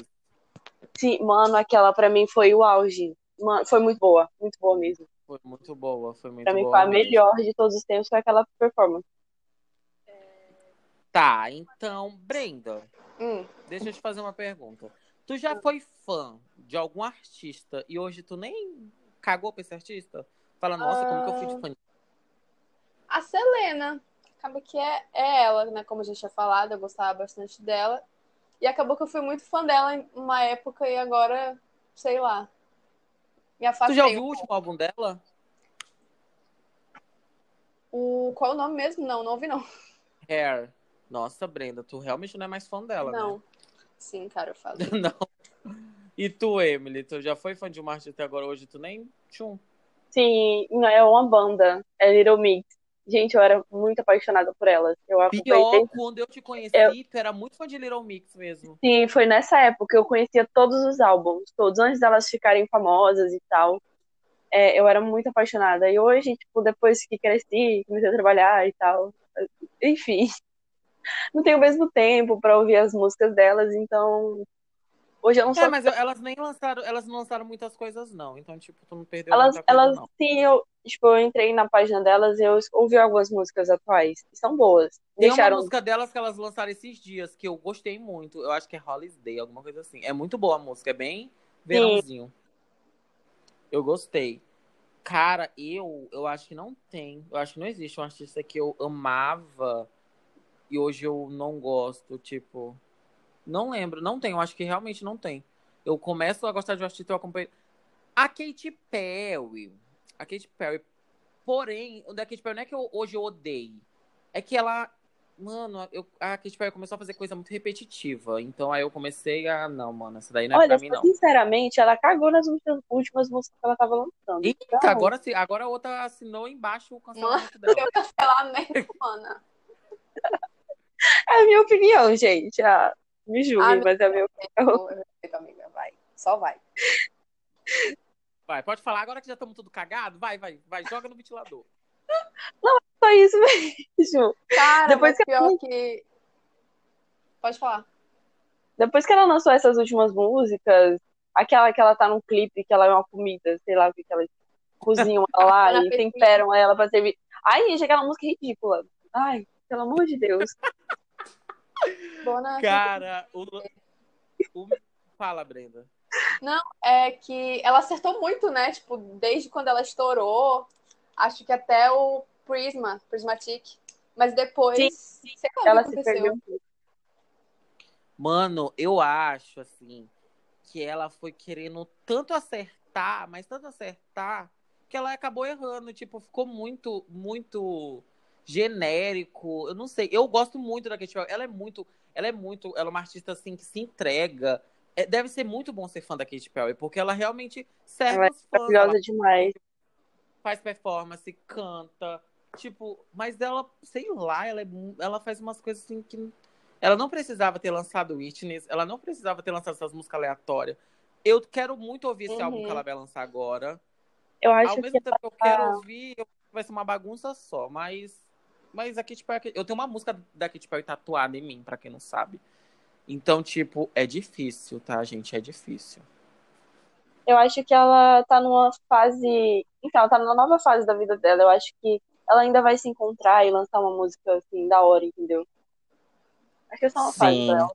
Sim, mano, aquela pra mim foi o auge. Mano, foi muito boa, muito boa mesmo. Foi muito boa, foi muito Pra mim boa. foi a mesmo. melhor de todos os tempos, foi aquela performance. Tá, então, Brenda, Hum, deixa eu te fazer uma pergunta. Tu já foi fã de algum artista e hoje tu nem cagou pra esse artista? Fala, nossa, como que eu fui de fã de a Selena. Acaba que é, é ela, né? Como a gente tinha falado, eu gostava bastante dela. E acabou que eu fui muito fã dela em uma época e agora, sei lá. Me Tu afastei. já ouviu o último álbum dela? O... Qual é o nome mesmo? Não, não ouvi não. Hair. Nossa, Brenda, tu realmente não é mais fã dela, não. Sim, cara, eu falo. né? Não. E tu, Emily, tu já foi fã de uma artista até agora, hoje tu nem tchum. Sim, não é uma banda, é Little Mix. Gente, eu era muito apaixonada por elas. Eu Pior, desde quando eu te conheci, Eu- tu era muito fã de Little Mix mesmo. Sim, foi nessa época que eu conhecia todos os álbuns, todos, antes delas ficarem famosas e tal. É, eu era muito apaixonada. E hoje, tipo, depois que cresci, comecei a trabalhar e tal, enfim, não tenho o mesmo tempo pra ouvir as músicas delas, então hoje eu não É, sou. mas elas nem lançaram, elas não lançaram muitas coisas, não. Então, tipo, tu não perdeu Elas, coisa, elas, não. sim, eu, tipo, eu entrei na página delas e eu ouvi algumas músicas atuais, que são boas. Tem uma Deixaram. música delas que elas lançaram esses dias que eu gostei muito. Eu acho que é Holiday, alguma coisa assim. É muito boa a música, é bem verãozinho. Eu gostei. Cara, eu, eu acho que não tem. Eu acho que não existe um artista que eu amava e hoje eu não gosto, tipo. Não lembro, não tem. Eu acho que realmente não tem. Eu começo a gostar de um artista, eu acompanho. A Katy Perry. A Katy Perry. Porém, o da Katy Perry não é que eu, hoje eu odeio. É que ela. Mano, eu, a Katy Perry começou a fazer coisa muito repetitiva. Então aí eu comecei a. Não, mano, essa daí não é Olha, pra mim, não. sinceramente, ela cagou nas últimas, últimas músicas que ela tava lançando. Eita, Então, agora, se- agora a outra assinou embaixo o cancelamento dela. Meu cancelamento, mana. É a minha opinião, gente. Ah, me julguem, Ah, mas é a minha opinião. Pô, eu respeito, amiga. Vai. Só vai. Vai, pode falar agora que já estamos tudo cagado? Vai, vai, vai, joga no ventilador. Só isso mesmo. Cara, Depois mas que- pior que. Pode falar. Depois que ela lançou essas últimas músicas, aquela que ela tá num clipe, que ela é uma comida, sei lá o que que ela cozinham ela lá e temperam ela pra servir. Ai, gente, aquela música é ridícula. Ai, pelo amor de Deus. Bona, Cara, o, o- Fala, Brenda. é que ela acertou muito, né? Tipo, desde quando ela estourou, acho que até o Prisma, Prismatic. Mas depois, Sim, sei lá Ela se perdeu. Mano, eu acho, assim, que ela foi querendo tanto acertar, mas tanto acertar, que ela acabou errando. Tipo, ficou muito, muito genérico. Eu não sei. Eu gosto muito da Katy Perry. Ela é muito, ela é muito, ela é uma artista, assim, que se entrega. É, deve ser muito bom ser fã da Katy Perry, porque ela realmente serve Ela é fãs. Ela Maravilhosa demais. faz performance, canta. Tipo, mas ela, sei lá, ela, é, ela faz umas coisas assim que. Ela não precisava ter lançado Witness, ela não precisava ter lançado essas músicas aleatórias. Eu quero muito ouvir esse Uhum. álbum que ela vai lançar agora. Eu Ao acho mesmo que tempo que eu quero ouvir, eu- vai ser uma bagunça só, mas. Mas a Katy Perry. Eu tenho uma música da Katy Perry tatuada em mim, pra quem não sabe. Então, tipo, é difícil, tá, gente? É difícil. eu acho que ela tá numa fase. Então, ela tá numa nova fase da vida dela. Eu acho que ela ainda vai se encontrar e lançar uma música assim, da hora, entendeu? Acho que é só uma fase Sim. pra ela.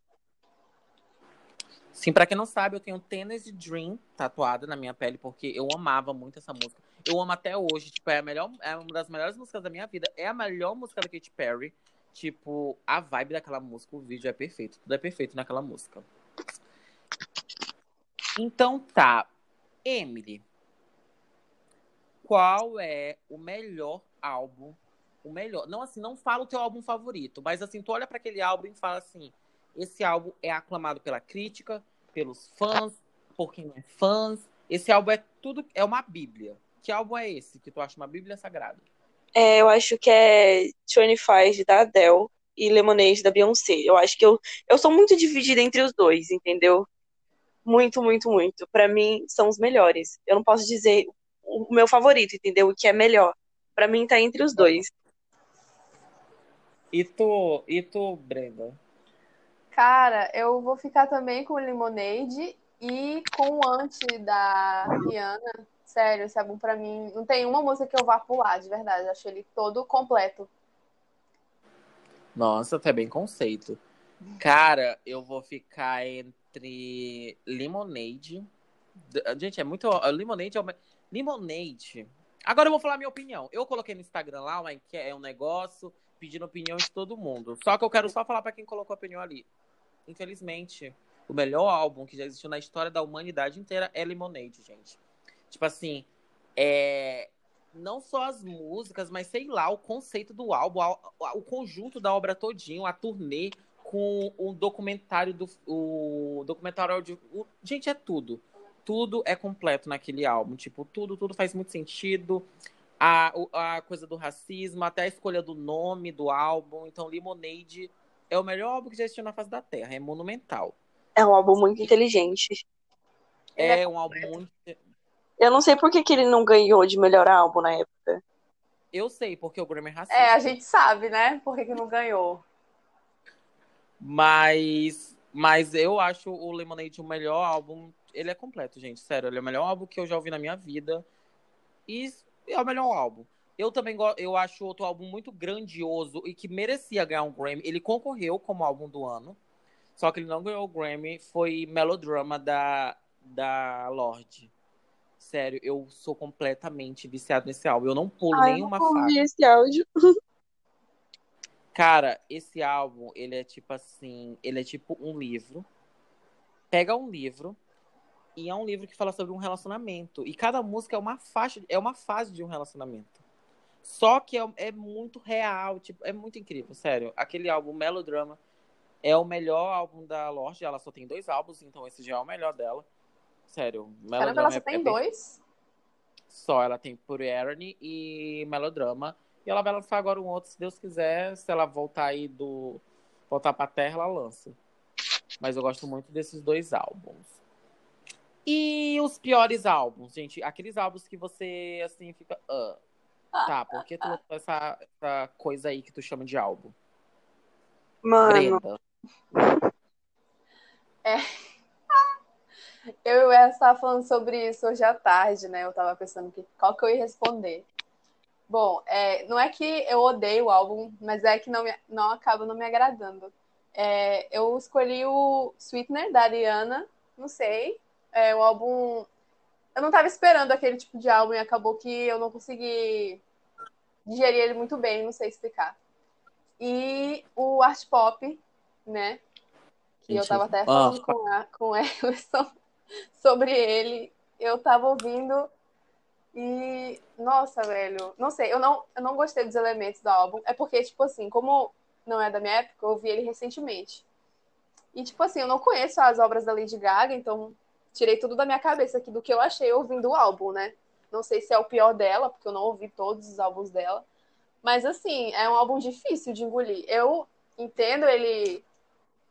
Sim, pra quem não sabe, eu tenho Tennessee Dream tatuada na minha pele, porque eu amava muito essa música. Eu amo até hoje, tipo, é a melhor, é uma das melhores músicas da minha vida. É a melhor música da Katy Perry. Tipo, a vibe daquela música, o vídeo é perfeito. Tudo é perfeito naquela música. Então tá. Emily. Qual é o melhor álbum o melhor. Não assim, não fala o teu álbum favorito, mas assim, tu olha para aquele álbum e fala assim: esse álbum é aclamado pela crítica, pelos fãs, por quem não é fãs. Esse álbum é tudo, é uma bíblia. Que álbum é esse que tu acha uma bíblia sagrada? É, eu acho que é 25 da Adele e Lemonade da Beyoncé. Eu acho que eu, eu sou muito dividida entre os dois, entendeu? Muito, muito, muito. Para mim, são os melhores. Eu não posso dizer o meu favorito, entendeu? O que é melhor. Para mim, tá entre os dois. E tu, e tu, Brenda? Cara, eu vou ficar também com o Lemonade e com o Anti da Rihanna. Sério, esse álbum pra mim. Não tem uma música que eu vá pular, de verdade. Acho ele todo completo. Nossa, até bem conceito. Cara, eu vou ficar entre Lemonade. Gente, é muito. Lemonade é uma. Lemonade. Agora eu vou falar a minha opinião. Eu coloquei no Instagram lá, mas é um negócio pedindo opinião de todo mundo. Só que eu quero só falar para quem colocou a opinião ali. Infelizmente, o melhor álbum que já existiu na história da humanidade inteira é Lemonade, gente. Tipo assim, é não só as músicas, mas sei lá, o conceito do álbum, o conjunto da obra todinho, a turnê com o documentário do o documentário de, o, gente é tudo. Tudo é completo naquele álbum, tipo, tudo, tudo faz muito sentido. A, a coisa do racismo, até a escolha do nome do álbum. Então, Lemonade é o melhor álbum que já existiu na face da Terra, é monumental. É um álbum muito inteligente. É, é um álbum muito eu não sei por que, que ele não ganhou de melhor álbum na época. Eu sei, porque o Grammy é racista. É, a gente sabe, né? Por que, que não ganhou. Mas, mas eu acho o Lemonade o melhor álbum. Ele é completo, gente. Sério, ele é o melhor álbum que eu já ouvi na minha vida. E é o melhor álbum. Eu também eu acho outro álbum muito grandioso e que merecia ganhar um Grammy. Ele concorreu como álbum do ano. Só que ele não ganhou o Grammy. Foi Melodrama da, da Lorde. Sério, eu sou completamente viciado nesse álbum. Eu não pulo Ai, nenhuma eu faixa. esse áudio. Cara, esse álbum, ele é tipo assim, ele é tipo um livro. Pega um livro e é um livro que fala sobre um relacionamento. E cada música é uma faixa, é uma fase de um relacionamento. Só que é, é muito real, tipo, é muito incrível, sério. Aquele álbum Melodrama é o melhor álbum da Lorde. Ela só tem dois álbuns, então esse já é o melhor dela. Sério, Caramba, ela só é, tem dois? Só, ela tem Pure Irony e Melodrama. E ela vai lançar agora um outro, se Deus quiser. Se ela voltar aí do. voltar pra terra, ela lança. Mas eu gosto muito desses dois álbuns. E os piores álbuns, gente? Aqueles álbuns que você, assim, fica. Uh, tá, por que tu essa, essa coisa aí que tu chama de álbum? Mano. Brenda. É. Eu e o falando sobre isso hoje à tarde, né? Eu estava pensando que, qual que eu ia responder. Bom, é, não é que eu odeio o álbum, mas é que não, me, não acaba não me agradando. É, eu escolhi o Sweetener, da Ariana, não sei. É um álbum. Eu não estava esperando aquele tipo de álbum e acabou que eu não consegui digerir ele muito bem, não sei explicar. E o Art Pop, né? Que eu estava até falando com, a, com Emerson sobre ele. Eu tava ouvindo e. Nossa, velho. Não sei, eu não, eu não gostei dos elementos do álbum. É porque, tipo assim, como não é da minha época, eu ouvi ele recentemente. E, tipo assim, eu não conheço as obras da Lady Gaga, então tirei tudo da minha cabeça aqui do que eu achei ouvindo o álbum, né? Não sei se é o pior dela, porque eu não ouvi todos os álbuns dela. Mas, assim, é um álbum difícil de engolir. Eu entendo ele.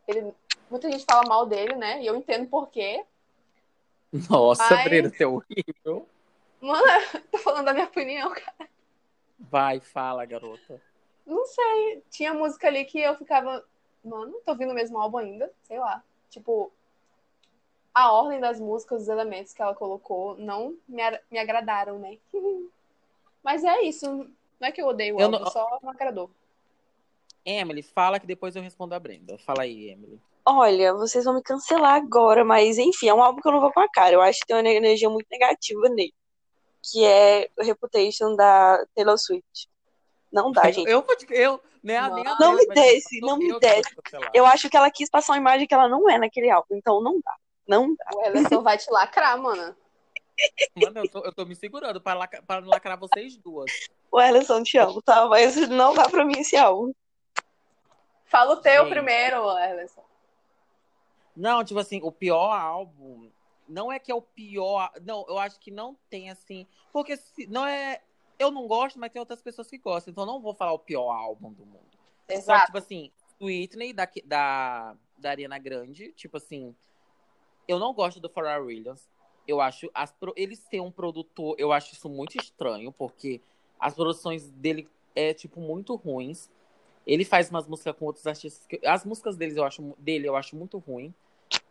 ele muita gente fala mal dele, né? E eu entendo por quê. Nossa, Mas... Breno, você é horrível. Mano, tô falando da minha opinião, cara. Vai, fala, garota. Não sei. Tinha música ali que eu ficava. Mano, tô ouvindo o mesmo álbum ainda. Sei lá. Tipo, a ordem das músicas, os elementos que ela colocou, não me, me agradaram, né? Mas é isso. Não é que eu odeio o eu álbum, não... só não agradou. Emily, fala que depois eu respondo a Brenda. Fala aí, Emily. Olha, vocês vão me cancelar agora, mas enfim, é um álbum que eu não vou com a cara. Eu acho que tem uma energia muito negativa nele. Que é o Reputation da Taylor Swift. Não dá, gente. Eu, eu, né, não, nem a não me desce, não me desce. Eu acho que ela quis passar uma imagem que ela não é naquele álbum, então não dá. Não dá. O Everson vai te lacrar, mano. Mano, eu tô, eu tô me segurando pra, lacrar, pra lacrar vocês duas. O Ellison, te amo, tá? Mas não dá pra mim esse álbum. Fala o teu Gente. primeiro, Ellison. Não, tipo assim, o pior álbum. Não é que é o pior. Não, eu acho que não tem assim. Porque se, não é. Eu não gosto, mas tem outras pessoas que gostam. Então não vou falar o pior álbum do mundo. Só Exato. tipo assim, Whitney da, da, da Ariana Grande, tipo assim, eu não gosto do Pharrell Williams. Eu acho as, pro- ele ser um produtor, eu acho isso muito estranho, porque as produções dele é tipo muito ruins. Ele faz umas músicas com outros artistas que as músicas deles eu acho dele eu acho muito ruim.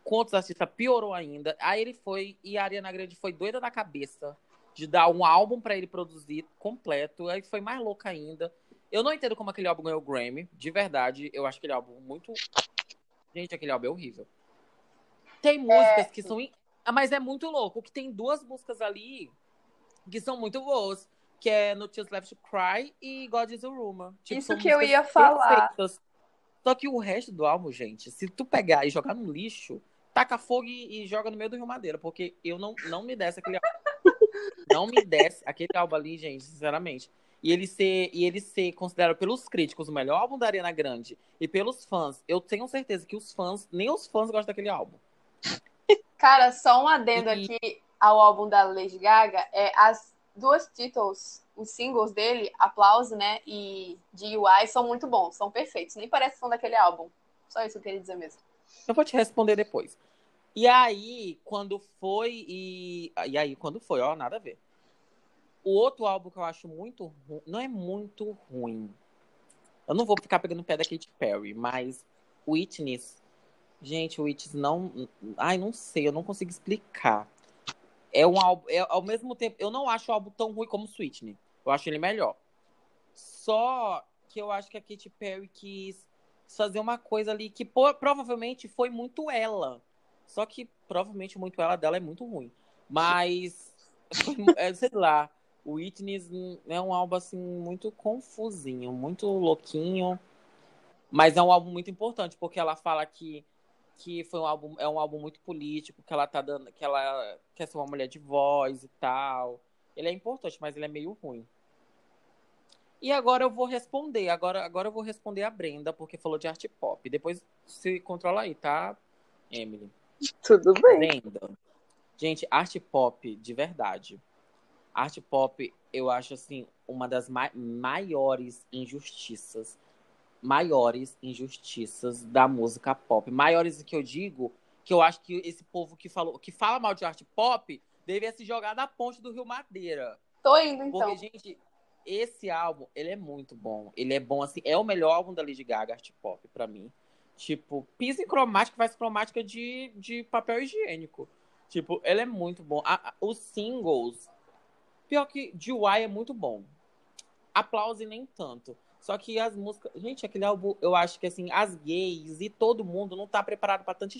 Com outros artistas piorou ainda. Aí ele foi e a Ariana Grande foi doida da cabeça de dar um álbum pra ele produzir completo. Aí foi mais louca ainda. Eu não entendo como aquele álbum ganhou o Grammy, de verdade. Eu acho aquele álbum muito. Gente, aquele álbum é horrível. Tem músicas que são. in- Ah, Mas é muito louco, que tem duas músicas ali que são muito boas. Que é No Tears Left to Cry e God is a Rumor. Tipo, Isso que eu ia falar. perfeitas. Só que o resto do álbum, gente, se tu pegar e jogar no lixo, taca fogo e, e joga no meio do Rio Madeira, porque eu não, não me desce aquele álbum. Não me desce aquele álbum ali, gente, sinceramente. E ele ser, e ele ser considerado pelos críticos o melhor álbum da Ariana Grande e pelos fãs, eu tenho certeza que os fãs, nem os fãs gostam daquele álbum. Cara, só um adendo E- aqui ao álbum da Lady Gaga. É, as duas títulos, os singles dele, Aplause, né, e DUI, são muito bons, são perfeitos. Nem parece que são daquele álbum. Só isso que eu queria dizer mesmo. Eu vou te responder depois. E aí, quando foi e. E aí, quando foi, ó, nada a ver. O outro álbum que eu acho muito ruim. Não é muito ruim. Eu não vou ficar pegando o pé da Katy Perry, mas Witness. Gente, Witness não. Ai, não sei, eu não consigo explicar. É um álbum. É, ao mesmo tempo, eu não acho o álbum tão ruim como Sweetney. Eu acho ele melhor. Só que eu acho que a Katy Perry quis fazer uma coisa ali que provavelmente foi muito ela. Só que provavelmente muito ela dela é muito ruim. Mas, é, sei lá, o Witness é um álbum assim muito confusinho, muito louquinho. Mas é um álbum muito importante, porque ela fala que, que foi um álbum, é um álbum muito político, que ela tá dando, que ela quer ser uma mulher de voz e tal. Ele é importante, mas ele é meio ruim. E agora eu vou responder. Agora, agora eu vou responder a Brenda, porque falou de arte pop. Depois se controla aí, tá, Emily? Tudo bem. Brenda. Gente, arte pop, de verdade. Arte pop, eu acho assim, uma das ma- maiores injustiças. Maiores injustiças da música pop. Maiores que eu digo, que eu acho que esse povo que falou, que fala mal de arte pop, deveria se jogar da ponte do Rio Madeira. Tô indo, então. Porque, gente, esse álbum, ele é muito bom. Ele é bom, assim, é o melhor álbum da Lady Gaga, art pop, pra mim. Tipo, pisa em cromática, faz cromática de, de papel higiênico. Tipo, ele é muito bom. A- a- os singles, pior que DUI é muito bom. Aplause nem tanto. Só que as músicas. Gente, aquele álbum, eu acho que assim, as gays e todo mundo não tá preparado pra tanta,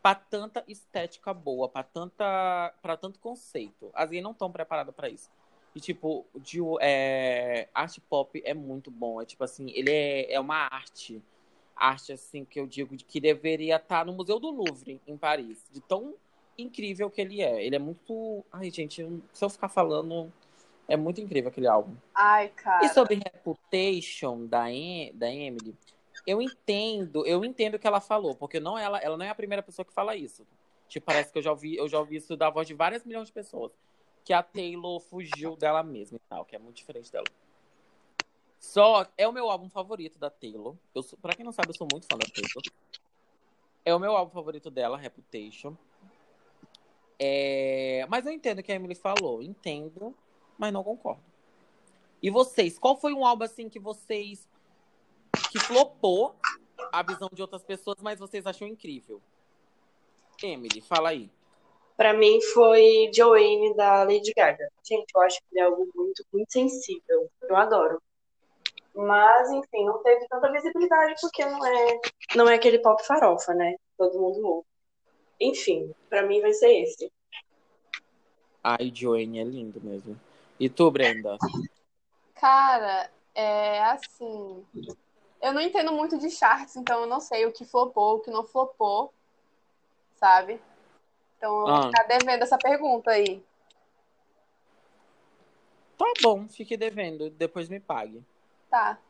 pra tanta estética boa, pra tanta para tanto conceito. As gays não estão preparadas pra isso. E, tipo, de, é, arte pop é muito bom. É tipo assim, ele é, é uma arte. Arte, assim, que eu digo de que deveria estar no Museu do Louvre, em Paris. De tão incrível que ele é. Ele é muito. Ai, gente, se eu ficar falando, é muito incrível aquele álbum. Ai, cara. E sobre Reputation da, em, da Emily, eu entendo, eu entendo o que ela falou, porque não ela, ela não é a primeira pessoa que fala isso. Tipo, parece que eu já ouvi, eu já ouvi isso da voz de várias milhões de pessoas. Que a Taylor fugiu dela mesma e tal, que é muito diferente dela. Só é o meu álbum favorito da Taylor. Eu sou, pra quem não sabe, eu sou muito fã da Taylor. É o meu álbum favorito dela, Reputation. É, Mas eu entendo o que a Emily falou. Entendo, mas não concordo. E vocês, qual foi um álbum assim que vocês. que flopou a visão de outras pessoas, mas vocês acham incrível? Emily, fala aí. Pra mim foi Joanne da Lady Gaga. Gente, eu acho que ele é algo muito, muito sensível. Eu adoro. Mas, enfim, não teve tanta visibilidade porque não é, não é aquele pop farofa, né? Todo mundo ouve. Enfim, pra mim vai ser esse. Ai, Joanne é lindo mesmo. E tu, Brenda? Cara, é assim. Eu não entendo muito de charts, então eu não sei o que flopou, o que não flopou, sabe? Então eu vou Ah. ficar devendo essa pergunta aí. Tá bom, fique devendo, depois me pague. Tá.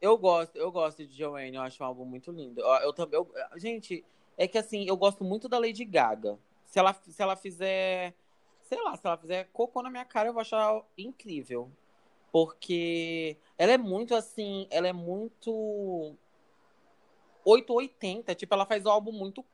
eu gosto, eu gosto de Joanne, eu acho um álbum muito lindo. Eu, também, gente, é que assim, eu gosto muito da Lady Gaga. Se ela, se ela fizer, sei lá, se ela fizer cocô na minha cara, eu vou achar incrível. Porque ela é muito assim, ela é muito 880, tipo, ela faz o álbum muito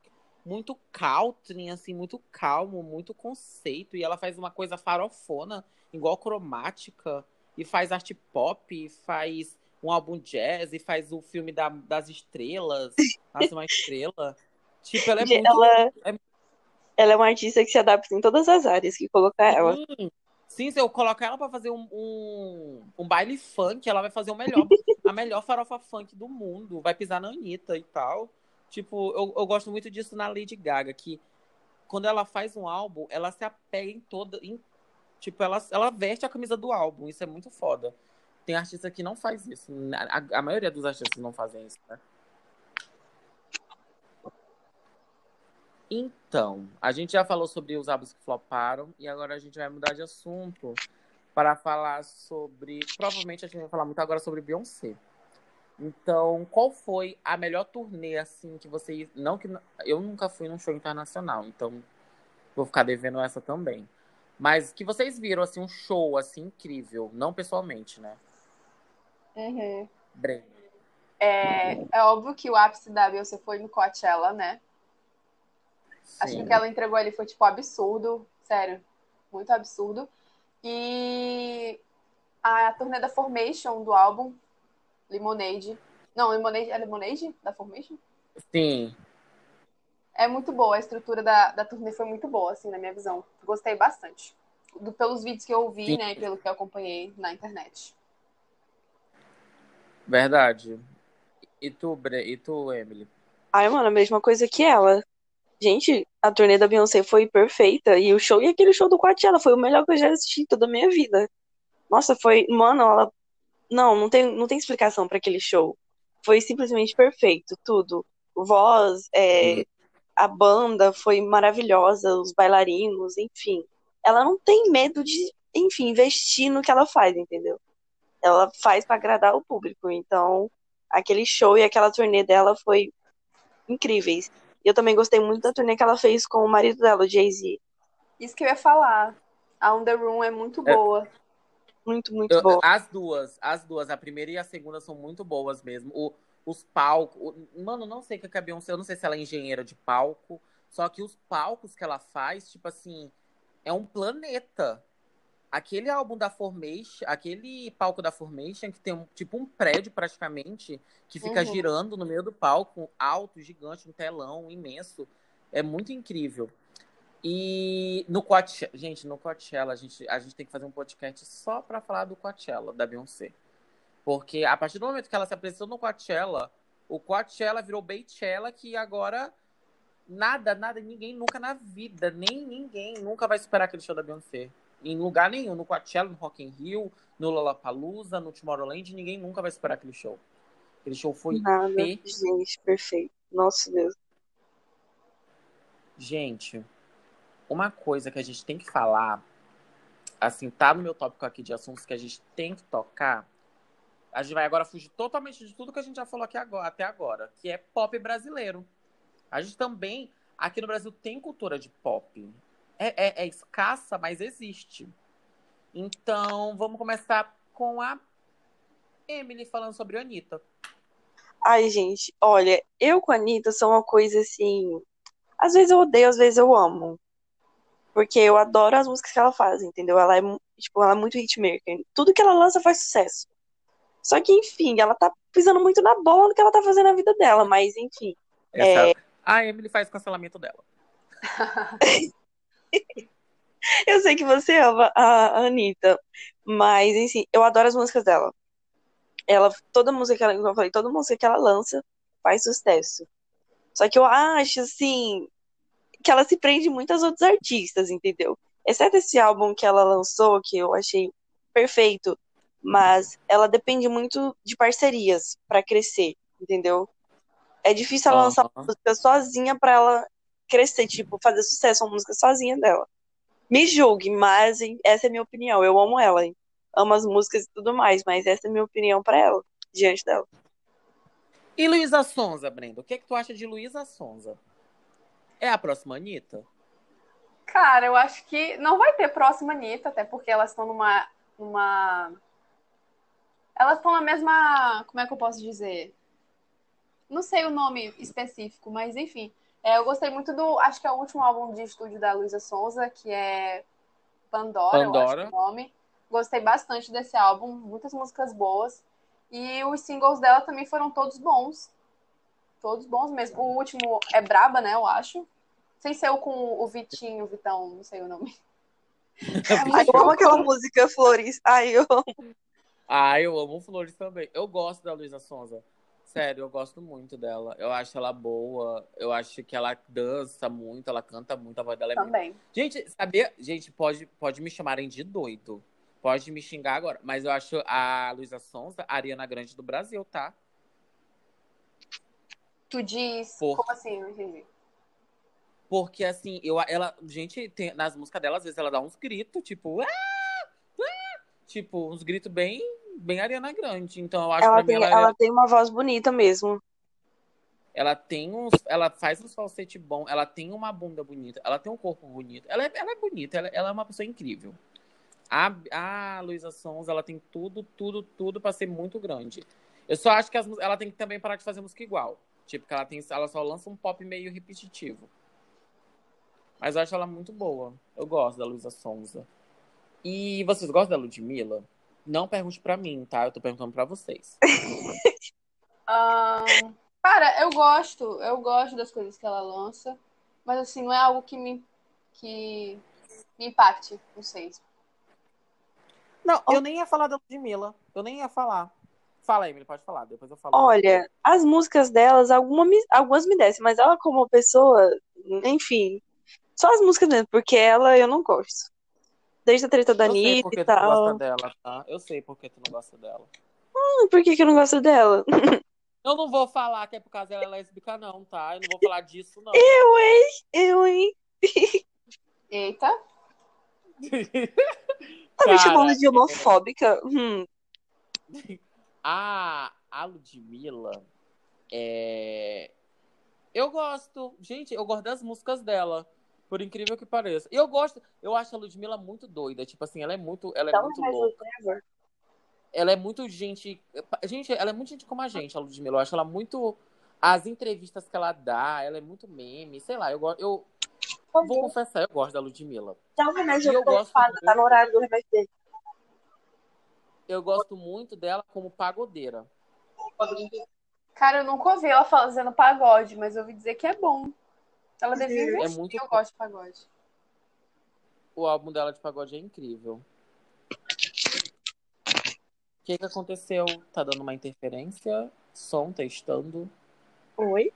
muito country, assim, muito calmo, muito conceito, e ela faz uma coisa farofona, igual cromática, e faz arte pop, faz um álbum jazz, e faz o filme da, das estrelas, faz uma estrela. Tipo, ela é muito. Ela, é... ela é uma artista que se adapta em todas as áreas que colocar ela. Sim, sim se eu colocar ela pra fazer um, um, um baile funk, ela vai fazer o melhor, a melhor farofa funk do mundo. Vai pisar na Anitta e tal. Tipo, eu, eu gosto muito disso na Lady Gaga, que quando ela faz um álbum, ela se apega em toda. Em, tipo, ela, ela veste a camisa do álbum. Isso é muito foda. Tem artista que não faz isso. A, a maioria dos artistas não fazem isso, né? Então, a gente já falou sobre os álbuns que floparam e agora a gente vai mudar de assunto para falar sobre. Provavelmente a gente vai falar muito agora sobre Beyoncé. Então, qual foi a melhor turnê assim que vocês. Não que. Eu nunca fui num show internacional, então vou ficar devendo essa também. Mas que vocês viram assim um show assim incrível, não pessoalmente, né? Uhum. Breno. É, é óbvio que o ápice da Beyoncé foi no Coachella, né? Acho que o que ela entregou ali foi, tipo, absurdo. Sério. Muito absurdo. E a turnê da Formation do álbum, Lemonade. Não, Lemonade é Lemonade da Formation? Sim. É muito boa. A estrutura da, da turnê foi muito boa, assim, na minha visão. Gostei bastante. Do, pelos vídeos que eu vi, Sim. né, e pelo que eu acompanhei na internet. Verdade. E tu, Bre... e tu, Emily? Ai, mano, a mesma coisa que ela. Gente, a turnê da Beyoncé foi perfeita. E o show, e aquele show do Coachella foi o melhor que eu já assisti toda a minha vida. Nossa, foi. Mano, ela. Não, não tem, não tem explicação para aquele show. Foi simplesmente perfeito, tudo. Voz, é, a banda foi maravilhosa, os bailarinos, enfim. Ela não tem medo de, enfim, investir no que ela faz, entendeu? Ela faz para agradar o público. Então, aquele show e aquela turnê dela foi incríveis. E eu também gostei muito da turnê que ela fez com o marido dela, o Jay-Z. Isso que eu ia falar. A On The Room é muito é. boa. Muito, muito boa. As duas, as duas, a primeira e a segunda são muito boas mesmo. O, os palcos. Mano, não sei o que a Beyoncé, eu não sei se ela é engenheira de palco. Só que os palcos que ela faz, tipo assim, é um planeta. Aquele álbum da Formation, aquele palco da Formation, que tem um, tipo um prédio praticamente, que fica uhum. girando no meio do palco, alto, gigante, um telão imenso. É muito incrível. E no Coachella, gente, no Coachella, a gente, a gente tem que fazer um podcast só para falar do Coachella, da Beyoncé. Porque a partir do momento que ela se apresentou no Coachella, o Coachella virou Beychella, que agora nada, nada, ninguém nunca na vida, nem ninguém nunca vai superar aquele show da Beyoncé em lugar nenhum, no Coachella, no Rock in Rio, no Lollapalooza, no Tomorrowland, ninguém nunca vai esperar aquele show. Aquele show foi Nada, perfeito. gente, perfeito. Nossa Deus. Gente, uma coisa que a gente tem que falar, assim, tá no meu tópico aqui de assuntos que a gente tem que tocar. A gente vai agora fugir totalmente de tudo que a gente já falou aqui agora, até agora, que é pop brasileiro. A gente também, aqui no Brasil, tem cultura de pop é, é, é escassa, mas existe. Então, vamos começar com a Emily falando sobre a Anitta. Ai, gente, olha, eu com a Anitta sou uma coisa assim. Às vezes eu odeio, às vezes eu amo. Porque eu adoro as músicas que ela faz, entendeu? Ela é, tipo, ela é muito hitmaker. Tudo que ela lança faz sucesso. Só que, enfim, ela tá pisando muito na bola no que ela tá fazendo na vida dela, mas enfim. Essa... É... A Emily faz o cancelamento dela. eu sei que você ama a Anitta, mas, enfim, eu adoro as músicas dela. Ela, toda música que ela, como eu falei, toda música que ela lança faz sucesso. Só que eu acho, assim, que ela se prende muito aos outros artistas, entendeu? Exceto esse álbum que ela lançou, que eu achei perfeito, mas ela depende muito de parcerias para crescer, entendeu? É difícil ela lançar uma música sozinha para ela crescer, tipo, fazer sucesso uma música sozinha dela. Me julgue, mas essa é a minha opinião. Eu amo ela. Hein? Amo as músicas e tudo mais, mas essa é a minha opinião para ela, diante dela. E Luísa Sonza, Brenda? O que, é que tu acha de Luísa Sonza? É a próxima Anitta? Cara, eu acho que não vai ter próxima Anitta, até porque elas estão numa. numa... Elas estão na mesma. Como é que eu posso dizer? Não sei o nome específico, mas enfim. É, eu gostei muito do. Acho que é o último álbum de estúdio da Luísa Sonza, que é Pandora, Pandora. eu acho o nome. Gostei bastante desse álbum, muitas músicas boas. E os singles dela também foram todos bons. Todos bons mesmo. O último é Braba, né? Eu acho. Sem ser o com o Vitinho, Vitão, não sei o nome. Ai, eu amo aquela música Flores. Ai, eu amo. Ai, eu amo Flores também. Eu gosto da Luísa Sonza. Sério, eu gosto muito dela. Eu acho ela boa. Eu acho que ela dança muito, ela canta muito, a voz dela é Também. Muito... Gente, sabia? Gente, pode, pode me chamarem de doido. Pode me xingar agora. Mas eu acho a Luísa Sonza a Ariana Grande do Brasil, tá? Tu diz. Por... Como assim? Não entendi. Porque, assim, eu, ela. Gente, tem, nas músicas dela, às vezes ela dá uns gritos, tipo. Ah! Ah! Tipo, uns gritos bem bem Ariana Grande. Então eu acho ela que tem, ela, ela é... tem uma voz bonita mesmo. Ela tem uns. Ela faz uns falsete bom, ela tem uma bunda bonita, ela tem um corpo bonito. Ela é, ela é bonita, ela, ela é uma pessoa incrível. A, a Luísa Sons, ela tem tudo, tudo, tudo para ser muito grande. Eu só acho que as, ela tem que também parar de fazer música igual. Tipo, que ela, tem, ela só lança um pop meio repetitivo. Mas eu acho ela muito boa. Eu gosto da Luísa Sonza. E vocês gostam da Ludmilla? Não pergunte para mim, tá? Eu tô perguntando para vocês. um, cara, eu gosto, eu gosto das coisas que ela lança, mas assim, não é algo que me que me impacte, não sei. Não, eu nem ia falar da Ludmilla. Eu nem ia falar. Fala, Emily, pode falar, depois eu falo. Olha, as músicas delas, alguma, algumas me descem, mas ela como pessoa, enfim, só as músicas mesmo, porque ela eu não gosto. Desde a treta da Anitta e tal. Eu sei porque tu não gosta dela, tá? Eu sei porque tu não gosta dela. Hum, por que, que eu não gosto dela? Eu não vou falar que é por causa dela é lésbica, não, tá? Eu não vou falar disso, não. Eu, hein? Eu, hein? Eita. tá me chamando de homofóbica? Hum. A, a Ludmilla, é... eu gosto. Gente, eu gosto das músicas dela. Por incrível que pareça. Eu gosto, eu acho a Ludmilla muito doida. Tipo assim, ela é muito, ela é muito louca. Ela é muito gente. Gente, ela é muito gente como a gente, a Ludmilla. Eu acho ela muito. As entrevistas que ela dá, ela é muito meme. Sei lá, eu gosto. Eu vou confessar, eu gosto da Ludmilla. Dá um remédio eu gosto muito... tá no horário do remédio dele. Eu gosto muito dela como pagodeira. Cara, eu nunca ouvi ela fazendo pagode, mas eu ouvi dizer que é bom. Ela devia investir, é muito... eu gosto de pagode. O álbum dela de pagode é incrível. O que, que aconteceu? Tá dando uma interferência? Som testando. Oi?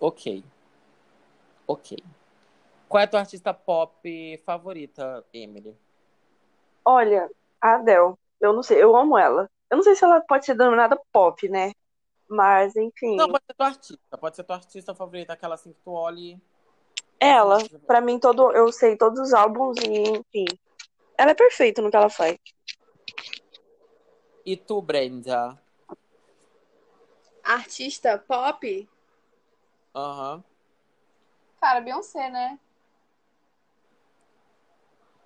Ok. Ok. Qual é a tua artista pop favorita, Emily? Olha, a Adele. Eu não sei, eu amo ela. Eu não sei se ela pode ser denominada pop, né? Mas, enfim. Não, pode ser tua artista. Pode ser tua artista favorita, aquela assim que tu olhe. Ela, pra mim, todo, eu sei todos os álbuns e, enfim. Ela é perfeita no que ela faz. E tu, Brenda? Artista pop? Aham. Uhum. Cara, Beyoncé, né?